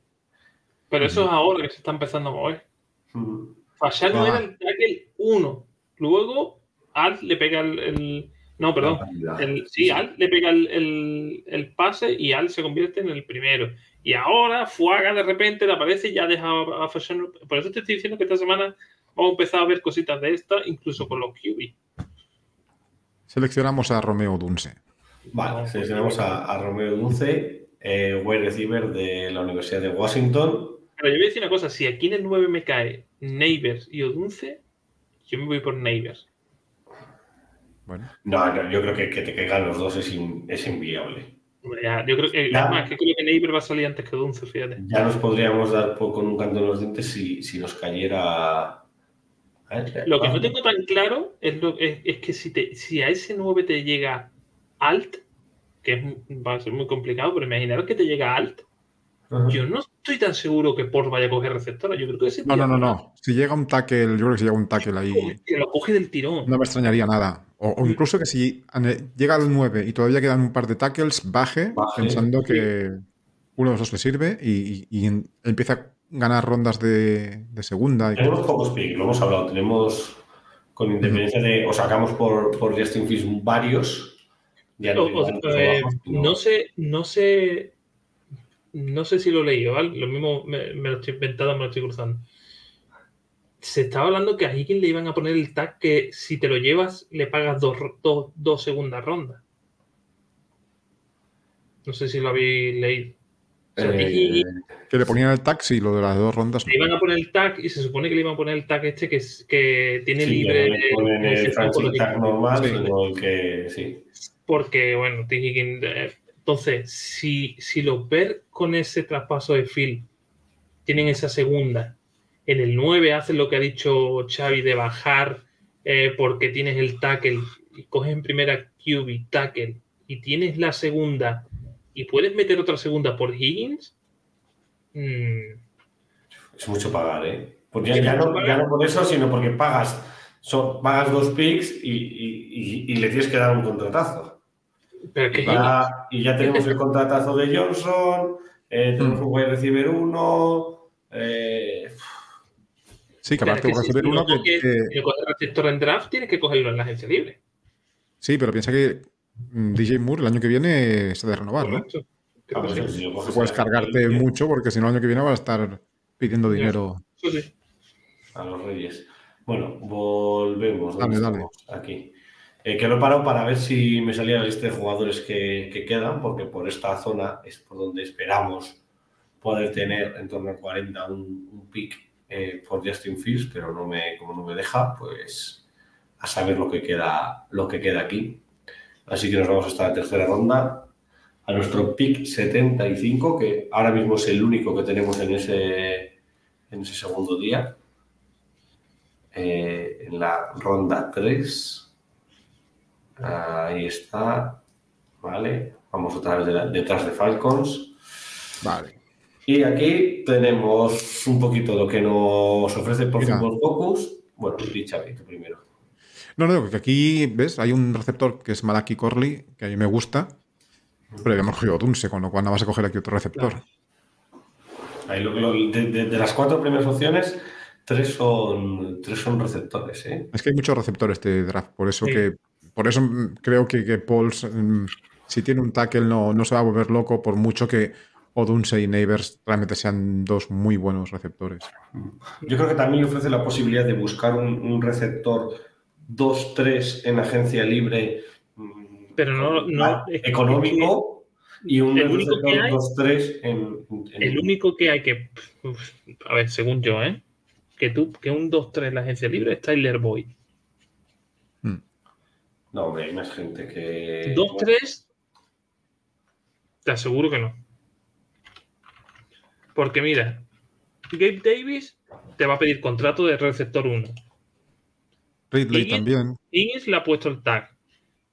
E: Pero eso es ahora que se está empezando a mover.
D: Mm.
E: Fashanu
F: Ah.
E: era el tackle 1. Luego Alt le pega el. el- no, perdón. El, sí, Alt le pega el, el- el pase y Alt se convierte en el primero. Y ahora Fuaga de repente le aparece y ya deja a Fashanu. Por eso te estoy diciendo que esta semana vamos a empezar a ver cositas de estas, incluso con los QB.
F: Seleccionamos a Romeo Dunce.
D: Vale, seleccionamos a, a Romeo Dunce, eh, wide receiver de la Universidad de Washington.
E: Pero yo voy a decir una cosa: si aquí en el 9 me cae Neighbors y Odunce, yo me voy por Neighbors.
F: Bueno,
D: No, no, yo creo que que te caigan los dos es, in- es inviable.
E: Hombre, ya, yo creo que,
D: Ya.
E: además, que creo que Neighbor va a salir antes que Odunce, fíjate.
D: Ya nos podríamos dar con un canto en los dientes si, si nos cayera. Ver,
E: Lo que no tengo tan claro es, lo- es, es que si, te, si a ese 9 te llega alt, que es, va a ser muy complicado, pero imaginaros que te llega alt,
D: Ajá.
E: yo no estoy tan seguro que por vaya a coger receptora. Yo creo que ese
F: no, no, no, no. Si llega un tackle, yo creo que si llega un tackle ahí,
E: Que lo coge del tirón.
F: no me extrañaría nada. O, o incluso que si llega al 9 y todavía quedan un par de tackles, baje,
D: Baje,
F: pensando que uno de los dos le sirve y, y- y en- empieza a ganar rondas de, de segunda. y
D: Tenemos
F: cosas.
D: pocos picks, lo hemos hablado. Tenemos, con independencia de. O sacamos por, por Justin Fields varios. Ya no,
E: O-
D: digo
E: o-
D: altos o
E: eh, no sé, no sé, no sé si lo leí, ¿vale? Lo mismo me, me lo estoy inventando, me lo estoy cruzando. Se estaba hablando que a Higgins le iban a poner el tag que si te lo llevas le pagas dos, dos, dos segundas rondas. No sé si lo habéis leído. O sea,
D: Eh,
E: Higgins
F: Que le ponían el taxi, lo de las dos rondas.
E: le iban a poner el tag y se supone que le iban a poner el tag este que, es- que tiene
D: sí,
E: libre
D: le ponen el franchise tag normal,
F: Sí.
D: que. Sí.
E: porque, bueno, T. Higgins, eh, entonces, si, si los Bears con ese traspaso de Phil tienen esa segunda, en el 9 hacen lo que ha dicho Xavi de bajar eh, porque tienes el tackle y coges en primera QB tackle y tienes la segunda y puedes meter otra segunda por Higgins, mm,
D: Es mucho pagar, ¿eh? Pues ya, no,
E: pagar.
D: ya no por eso, sino porque pagas, son, pagas dos picks y, y- y- y le tienes que dar un contratazo.
E: pero que
D: y ya tenemos el contratazo de Johnson, eh, tenemos un wide receiver uno. eh,
F: Sí, que aparte
E: que tú
F: uno
E: no
F: que,
E: coges-
F: que-
E: coges receptor en draft, tienes que cogerlo en la agencia libre.
F: Sí, pero piensa que mm, DJ Moore el año que viene se ha de renovar, ¿no?
E: Que sí.
D: coges
F: No puedes
D: a-
F: cargarte mucho porque si no el año que viene vas a estar pidiendo dinero.
E: Eso sí.
D: A los Reyes. Bueno, volvemos.
F: Dale,
D: ¿Dónde
F: dale.
D: Aquí. Eh, que lo he parado para ver si me salía la lista de jugadores que, que quedan, porque por esta zona es por donde esperamos poder tener en torno al 40 un, un pick eh, por Justin Fields, pero no me, como no me deja, pues a saber lo que queda, lo que queda aquí. Así que nos vamos hasta la tercera ronda, a nuestro pick 75, que ahora mismo es el único que tenemos en ese, en ese segundo día. Eh, en la ronda 3. Ahí está. Vale. Vamos otra vez de la- detrás de Falcons.
F: Vale.
D: Y aquí tenemos un poquito lo que nos ofrece por. Football Focus. Bueno, dicha tú primero.
F: No, no, que aquí, ¿ves? Hay un receptor que es Malaki Corley, que a mí me gusta, pero ya hemos cogido Dunse, con lo cual no vas a coger aquí otro receptor.
D: Ahí lo- lo- de, de- de las cuatro primeras opciones, tres son, tres son receptores. ¿eh?
F: Es que hay muchos receptores de draft, por eso
E: Sí.
F: que por eso mm, creo que, que Pauls, mm, si tiene un tackle, no, no se va a volver loco, por mucho que Odunse y Neighbors realmente sean dos muy buenos receptores.
D: Yo creo que también le ofrece la posibilidad de buscar un, un receptor 2-3 en agencia libre mm,
E: Pero no- no-
D: ah, económico y un
E: el único que
D: receptor
E: hay-
D: 2-3 en, en-
E: El único que hay que. A ver, según yo, ¿eh? Que tú, que un 2-3 en la agencia libre es Tyler Boyd.
D: No, hombre, hay más gente que...
E: 2-3, te aseguro que no. Porque mira, Gabe Davis te va a pedir contrato de receptor 1.
F: Ridley
E: Higgins-
F: también.
E: Higgins le ha puesto el tag.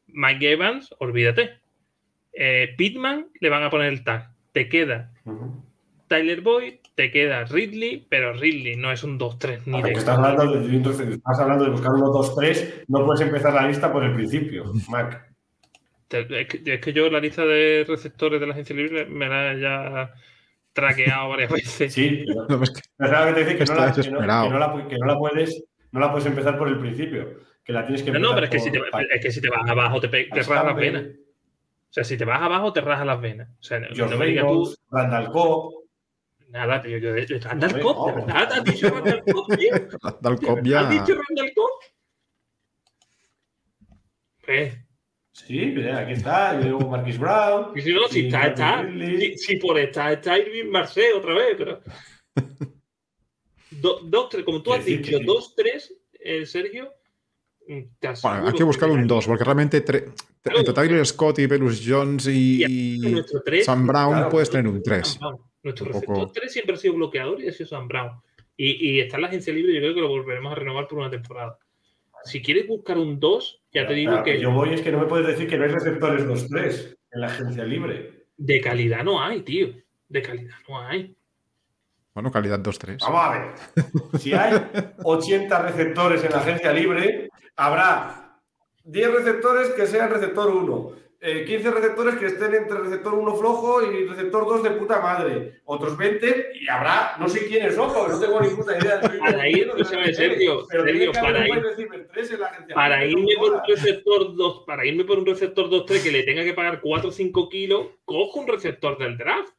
E: Mike Evans, olvídate. Eh, Pittman le van a poner el tag. Te queda. Tyler Boyd, te queda Ridley, pero Ridley no es un 2-3 ni de
D: estás hablando, de, entonces, estás hablando de buscar uno, dos, tres, no puedes empezar la lista por el principio, *laughs* Mac.
E: Es que, es que yo la lista de receptores de la agencia libre me la he ya traqueado *laughs* varias veces.
D: Sí, *laughs* pero,
F: No, es que-
D: te dice no, la, que, no,
F: desesperado.
D: que no la pu- que no la puedes, no la puedes empezar por el principio, que la tienes que
E: No,
D: empezar
E: no, pero es que,
D: por-
E: si te, es que si te vas abajo te, te rajas las venas. O sea, si te vas abajo te rajas las venas. O sea, no,
D: George
E: no me digas tú
D: Randall Cobb,
E: nada, tío. Yo, yo- Randall Cobb, ¿de verdad? ¿Has dicho Randall Cobb, tío?
F: Randall Cobb ya.
E: ¿Has dicho Randall Cobb? Pues,
D: sí, mira, aquí está, y luego Marquis Brown.
E: y si no, si está, está. Si, si por estar está Irving Marseille otra vez, pero. Do- dos, tres, como tú has
D: sí,
E: dicho,
D: sí.
E: dos, tres, eh, Sergio. mm,
F: Bueno, hay que buscar un 2, porque realmente
E: Claro.
F: entre Tyler Scott y Velus Jones y,
E: Y
F: Sam Brown
D: Claro.
F: puedes tener un 3.
E: Nuestro receptor
F: poco-
E: 3 siempre ha sido bloqueador y ha sido Sam Brown. Y, y está en la agencia libre, yo creo que lo volveremos a renovar por una temporada. Si quieres buscar un 2, ya te digo
D: Claro,
E: que
D: Yo voy, es que no me puedes decir que no hay receptores 2-3 en la agencia libre.
E: de calidad no hay, tío. De calidad no hay.
F: Bueno, calidad 2-3.
D: Vamos a ver. Si hay 80 receptores en la agencia libre, habrá 10 receptores que sean receptor 1, eh, 15 receptores que estén entre receptor 1 flojo y receptor 2 de puta madre, otros 20 y habrá, no sé quiénes son, porque no tengo ni puta idea. *laughs*
E: Para Sergio,
D: Pero tiene
E: Sergio,
D: haber
E: para ir-
D: wide receiver 3 en la agencia
E: Para irme
D: no
E: por un receptor 2, para irme por un receptor 2-3 que le tenga que pagar 4 o 5 kilos, cojo un receptor del draft.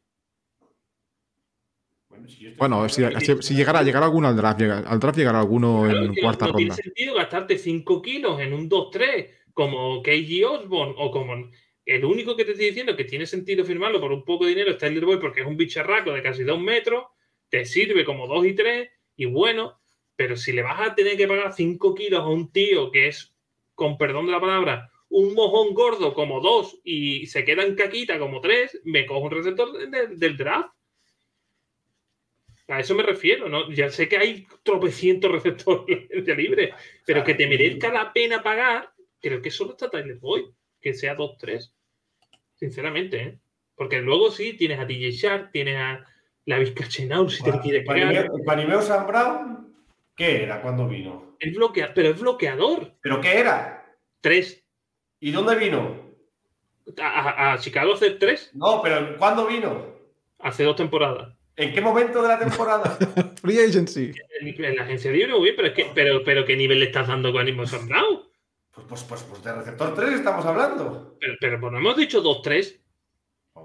D: Bueno, si
F: si, si, si llegara, llegará alguno al draft, al draft llegará alguno
E: Claro,
F: en cuarta
E: no
F: ronda.
E: tiene sentido gastarte 5 kilos en un 2-3 como KG Osborne o como el único que te estoy diciendo que tiene sentido firmarlo por un poco de dinero es Tyler Boyd porque es un bicharraco de casi 2 metros, te sirve como 2 y 3 y bueno, pero si le vas a tener que pagar 5 kilos a un tío que es, con perdón de la palabra, un mojón gordo como 2 y se queda en caquita como 3, me cojo un receptor de- de- del draft. A eso me refiero, ¿no? Ya sé que hay tropecientos receptores *laughs* de libre, pero que te merezca la pena pagar, creo que solo está Tyler Boyd, que sea 2-3. Sinceramente, ¿eh? Porque luego sí, tienes a DJ Shark, tienes a la Vizcachenaur si te quieres pegar.
D: Panimeo, Panimeo Sam Brown, ¿qué era cuando vino?
E: Es bloquea- pero es bloqueador.
D: ¿Pero qué era?
E: 3.
D: ¿Y dónde vino?
E: A, a- a Chicago hace 3,
D: No, pero ¿cuándo vino?
E: hace dos temporadas.
D: ¿En qué momento de la temporada? *laughs*
F: Free Agency.
E: En, en la agencia libre, muy bien, pero, es que, pero, pero ¿qué nivel le estás dando con Animo Sam Brown?
D: Pues, pues, pues, pues de receptor 3 estamos hablando.
E: Pero, pero pues no hemos dicho 2-3.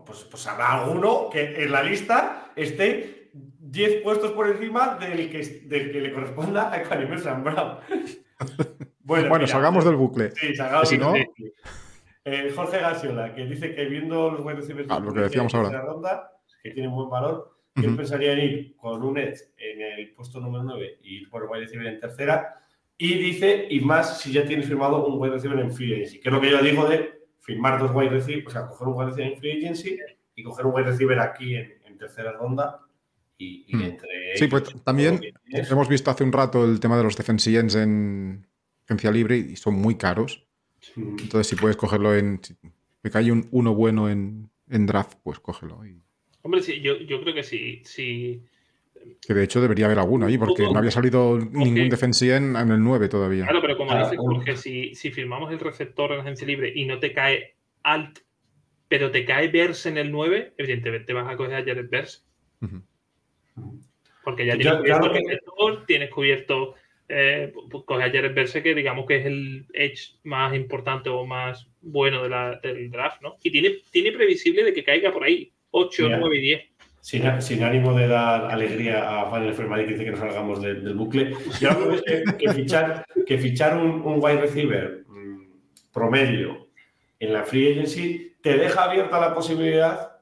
D: Pues, pues habrá alguno que en la lista esté 10 puestos por encima del que, del que le corresponda a Equanimer Sam Brown. *laughs* Bueno,
F: Bueno,
D: mira,
F: salgamos del bucle.
D: Sí, salgamos
F: Si
D: del
F: no-
D: bucle. Eh, Jorge Gasiola, que dice que viendo los wide receivers
F: Ah, lo que
D: de
F: decíamos
D: tercera
F: ahora.
D: ronda, que tienen buen valor, que él
F: Ujú.
D: pensaría en ir con un Edge en el puesto número 9 y ir por el wide receiver en tercera. Y dice, y más si ya tienes firmado un wide receiver en free agency, que es lo que yo digo de firmar dos wide receivers, o sea, coger un wide receiver en free agency y coger un wide receiver aquí en, en tercera ronda. Y, y
F: Hmm.
D: entre
F: Sí, pues también hemos visto hace un rato el tema de los defensive ends en agencia libre y son muy caros. Entonces, si puedes cogerlo en. Si te cae un, uno bueno en, en draft, pues cógelo. Y-
E: Hombre, sí, yo, yo creo que sí. sí.
F: Que de hecho debería haber alguno ahí, porque no había salido ningún defensive end en el 9 todavía.
E: Claro, pero como
D: Claro.
E: dices, porque si, si firmamos el receptor en la agencia libre y no te cae alt, pero te cae Verse en el 9, evidentemente vas a coger a Jared Verse.
F: Ujú.
E: Porque ya
D: Yo-
E: tienes cubierto
D: claro
E: receptor, tienes cubierto. Eh, pues coge a Jared Verse, que digamos que es el edge más importante o más bueno de la- del draft, ¿no? Y tiene, tiene previsible de que caiga por ahí 8,
D: Mira.
E: 9 y 10.
D: Sin, sin ánimo de dar alegría a Fanel Fermadi que dice que nos salgamos del, del bucle, yo lo que es que, que fichar, que fichar un, un wide receiver mm, promedio en la free agency te deja abierta la posibilidad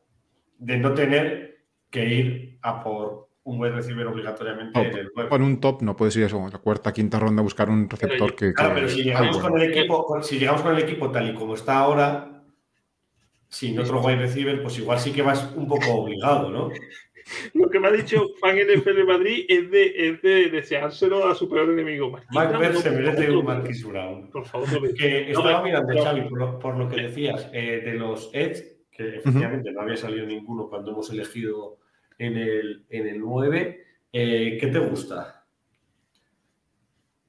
D: de no tener que ir a por un wide receiver obligatoriamente
F: No,
D: en el nueve.
F: Con un top no puedes ir eso, a la cuarta, quinta ronda a buscar un receptor que.
D: Claro,
F: que-
D: pero si
F: ah,
D: llegamos
F: bueno.
D: con el equipo, si llegamos con el equipo tal y como está ahora, sin otro wide receiver, pues igual sí que vas un poco obligado, ¿no? *laughs*
E: Lo que me ha dicho fan NFL de Madrid es de, es de deseárselo a su peor enemigo. Marquis
D: Mac
E: Brown,
D: Ver
E: no,
D: se
E: por
D: merece
E: favor,
D: un Marquis Brown.
E: Por favor, no me-
D: Que estaba
E: me-
D: mirando,
E: no.
D: Xavi, por lo, por lo que decías, eh, de los Edge, que efectivamente no había salido ninguno cuando hemos elegido en el, en el 9. eh, ¿Qué te gusta?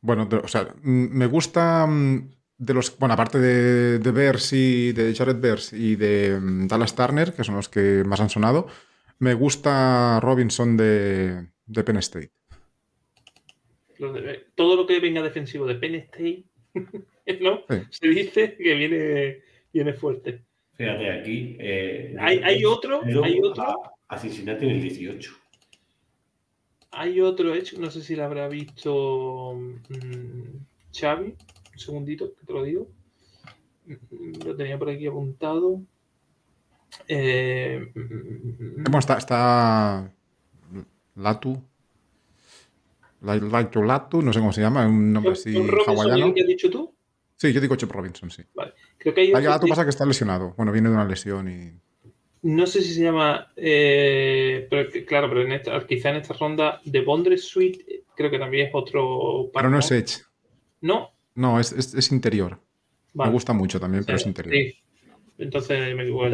F: Bueno, de- o sea, me gusta mm, de los. Bueno, aparte de, de Bears y de Jared Bears y de mm, Dallas Turner, que son los que más han sonado, me gusta Robinson de, de Penn State.
E: Todo lo que venga defensivo de Penn State, *laughs* ¿no?
F: Sí.
E: Se dice que viene, viene fuerte.
D: Fíjate aquí. eh,
E: Hay- hay otro, hay otro.
D: A, Cincinnati en el 18.
E: Hay otro hecho, no sé si lo habrá visto mm, Xavi. Un segundito, que te lo digo. Lo tenía por aquí apuntado. Eh,
F: Bueno, está, está Latu. La- Laitu Latu, no sé cómo se llama, un nombre así
E: ¿John Robinson
F: hawaiano.
E: que has dicho tú?
F: Sí, yo digo Chip Robinson, sí.
E: Creo que hay otro
F: Latu
E: que-
F: pasa que está lesionado. Bueno, viene de una lesión y.
E: No sé si se llama, eh, pero claro, pero en esta, quizá en esta ronda de Bondre Suite creo que también es otro.
F: Pero no es Edge.
E: No,
F: No, es, es- es interior.
E: vale.
F: Me gusta mucho también, pero es interior.
E: sí. Entonces me equivoco.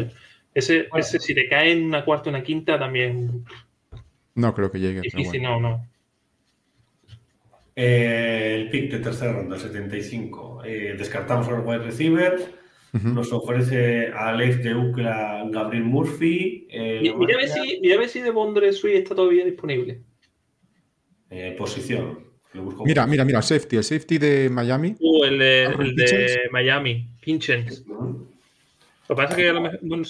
E: Ese,
D: Bueno.
E: ese, si te cae en una cuarta o una quinta, también
F: No creo que llegue.
E: difícil,
F: bueno.
E: no, no.
D: Eh, el pick de tercera ronda, 75. Eh, descartamos a los wide receivers. Nos ofrece a Alex de Ucla Gabriel Murphy. eh,
E: Mi- Mira a ver si, mira a ver si de Bondre Suite está todavía disponible.
D: eh, posición. Lo busco.
F: Mira, mira, mira, safety. El safety de Miami.
E: Uh, el, de- el. Miami, Pinchens. Lo que pasa es que a lo mejor bueno,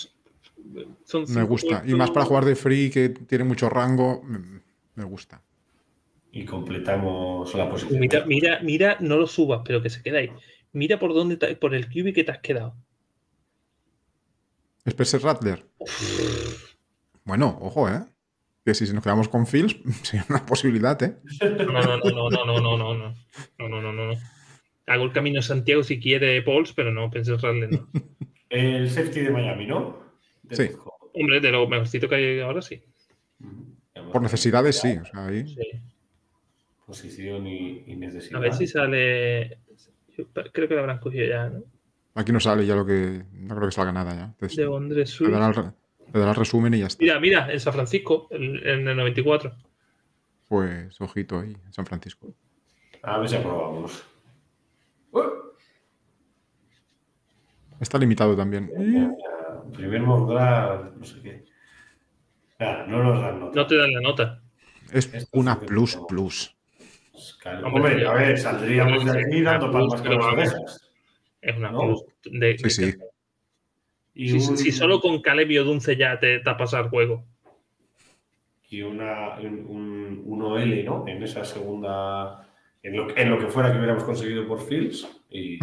E: son
F: Me gusta. Y más para jugar de free, que tiene mucho rango. Me gusta.
D: Y completamos la posición.
E: Mira, mira, mira, no lo subas, pero que se quede ahí. Mira por dónde te- por el QB que te has quedado.
F: Spencer Rattler. Bueno, ojo, ¿eh? Que si nos quedamos con Fields, *laughs* sería una posibilidad, ¿eh?
E: No, no, no, no, no, no, no, no, no. No, no, no, no. Hago el camino a Santiago si quiere Pauls, pero no, pensé en no. *laughs*
D: El safety de Miami, ¿no? De
F: Sí.
E: Hombre, de lo mejorcito que hay ahora sí.
F: Por necesidades, sí. O sea, ahí.
E: Sí.
D: Posición y, y necesidad.
E: A ver si sale. yo creo que lo habrán cogido ya, ¿no?
F: Aquí no sale ya lo que. No creo que salga nada ya. Entonces,
E: De Suite.
F: Le dará el resumen y ya está.
E: Mira, mira, en San Francisco, el- en el 94.
F: Pues ojito ahí, en San Francisco.
D: A ver si aprobamos. Uh,
F: Está limitado también.
D: ya, Primer draft, no sé qué. No nos dan nota.
E: No te dan la nota.
F: Es
D: Esto
F: una plus plus.
D: Claro.
E: Hombre,
D: Hombre, a ver, saldríamos de aquí dando palmas con las orejas.
E: Es una
D: ¿No?
E: plus de,
F: Sí,
E: de-
F: sí.
D: Y,
E: Si,
D: un-
E: si solo con Caleb y Odunce ya te tapas al juego.
D: y una, un, un- OL, ¿no? En esa segunda. En lo, en lo que fuera que hubiéramos conseguido por Fields. Y,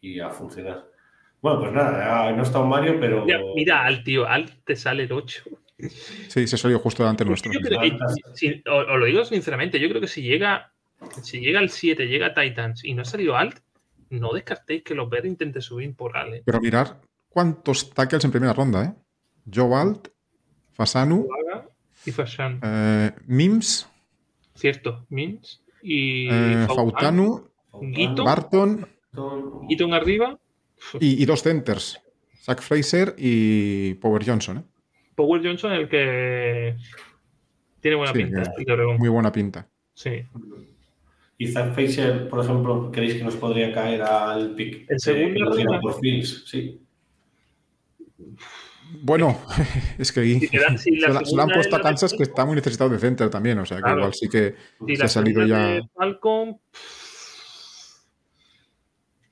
D: y a funcionar. Bueno, pues nada, ya no está un Mario, pero.
E: Mira, mira al tío, al te sale el 8.
F: Sí, se salió justo delante nuestro.
E: Yo creo que, si- os, lo digo sinceramente, yo creo que si llega, si llega al 7, llega Titans y no ha salido alt, no descartéis que los Bears intenten subir por alt. ¿eh?
F: Pero mirar cuántos tackles en primera ronda, ¿eh? Joe Alt, Fasanu,
E: y Fashan.
F: eh, Mims,
E: Cierto, Mins y
F: eh,
E: Fautanu,
F: Fautanu, Barton
E: Eaton arriba,
F: y, y dos centers. Zach Fraser y Power Johnson, ¿eh?
E: Power Johnson, el que tiene buena
F: Sí,
E: pinta.
F: que-. Muy buena pinta.
E: Sí.
D: Y Zach por ejemplo, ¿creéis que nos podría caer al pick?
E: ¿En segunda
D: Eh, por Fields, sí.
F: Bueno, *laughs* es que ahí
E: Si si
F: se,
E: la
F: se la han puesto
E: es
F: a Kansas que está muy necesitado de center también, o sea que
E: Claro.
F: igual sí que
E: Si
F: se ha salido ya.
E: Falcon,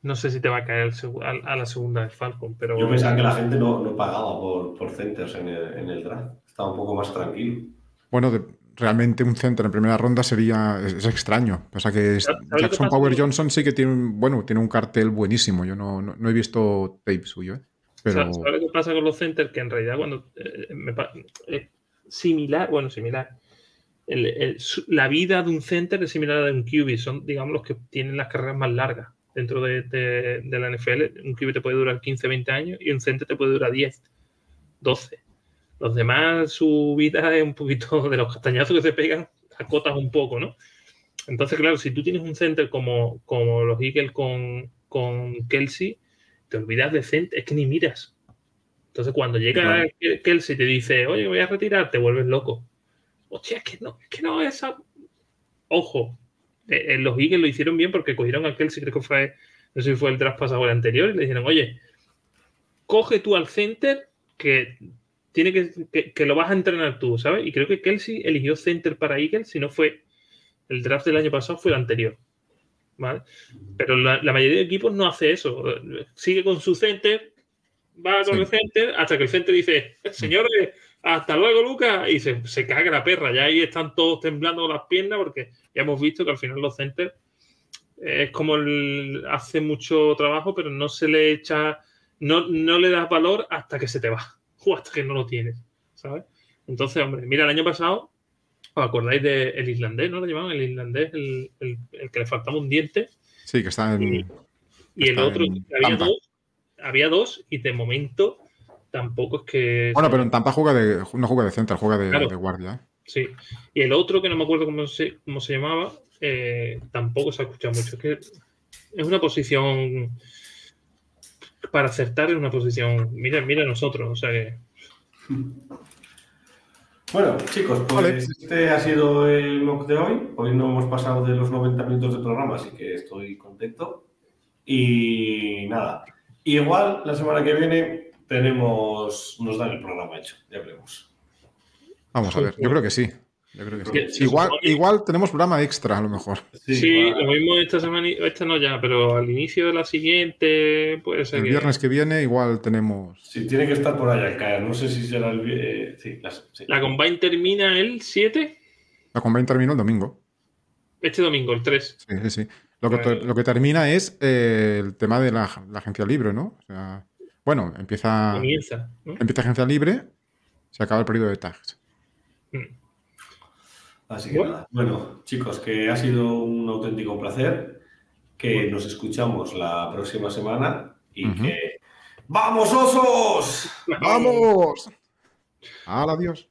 E: no sé si te va a caer el a, a la segunda de Falcon, pero
D: Yo pensaba que la gente no, no pagaba por, por centers en el, en el draft. Estaba un poco más tranquilo.
F: Bueno, de- realmente un center en primera ronda sería es, es extraño. O sea que es-
E: ¿Sabes lo que
F: Jackson? Power Johnson sí que tiene un, bueno, tiene un cartel buenísimo. Yo no, no, no he visto tape suyo, ¿eh? pero
E: ¿sabes sabes lo que pasa con los centers? Que en realidad cuando eh, me es similar, bueno, similar. El- la vida de un center es similar a la de un QB. Son, digamos, los que tienen las carreras más largas dentro de, de- de la NFL. Un QB te puede durar 15, 20 años y un center te puede durar 10, 12. Los demás, su vida es un poquito *laughs* de los castañazos que se pegan, acotas un poco, ¿no? Entonces, claro, si tú tienes un center como, como los Eagles con, con Kelsey, te olvidas de center, es que ni miras. Entonces, cuando llega
D: Vale.
E: Kelsey y te dice, oye, me voy a retirar, te vuelves loco. Hostia, es que no, es que no, esa. Ojo, eh, eh, los Eagles lo hicieron bien porque cogieron a Kelsey, creo que fue, no sé si fue el draft pasado o el anterior, y le dijeron, oye, coge tú al center que tiene que, que, que lo vas a entrenar tú, ¿sabes? Y creo que Kelsey eligió center para Eagles, si no fue el draft del año pasado, fue el anterior. ¿Vale? Pero la, la mayoría de equipos no hace eso. Sigue con su center, va con
F: Sí.
E: el center, hasta que el center dice, señores, hasta luego, Lucas, y se, se caga la perra. Ya ahí están todos temblando las piernas porque ya hemos visto que al final los centers es como el, hace mucho trabajo, pero no se le echa, no, no le das valor hasta que se te va, hasta que no lo tienes, ¿sabes? Entonces, hombre, mira, el año pasado, ¿os acordáis del irlandés, no lo llamaban? El irlandés, el, el- el que le faltaba un diente,
F: Sí, que está en.
E: y, y el otro, había
F: Tampa.
E: dos, había dos, y de momento tampoco es que...
F: Bueno, pero en Tampa juega de, no juega de center, juega de,
E: Claro.
F: de guardia. ¿eh?
E: Sí. Y el otro, que no me acuerdo cómo se, cómo se llamaba, eh, tampoco se ha escuchado mucho. Es que es una posición. Para acertar es una posición. Mira, mira nosotros. O sea que.
D: Bueno, chicos, pues
F: Vale.
D: este ha sido el mock de hoy. Hoy no hemos pasado de los 90 minutos de programa, así que estoy contento. Y nada, igual la semana que viene tenemos, nos dan el programa hecho, ya veremos.
F: Vamos a ver, yo creo que sí. Yo creo que sí.
E: Sí,
F: Igual, tenemos programa extra, a lo mejor.
E: Sí, lo mismo esta semana. Esta no ya, pero al inicio de la siguiente puede ser
F: El
E: que.
F: viernes que viene, igual tenemos.
D: Sí, tiene que estar por allá al caer. No sé si será el. eh, sí, las- sí.
E: La Combine termina el 7,
F: La Combine terminó el domingo.
E: este domingo, el 3.
F: Sí, sí, sí. Lo que,
D: Bueno.
F: lo que termina es eh, el tema de la, la agencia libre, ¿no? O sea, bueno, empieza,
E: Comienza. ¿no?
F: empieza agencia libre, se acaba el periodo de tags.
D: Así que
E: Bueno.
D: nada. Bueno, chicos, que ha sido un auténtico placer. Que nos escuchamos la próxima semana y que. ¡Vamos, osos!
F: ¡Vamos! ¡Al adiós!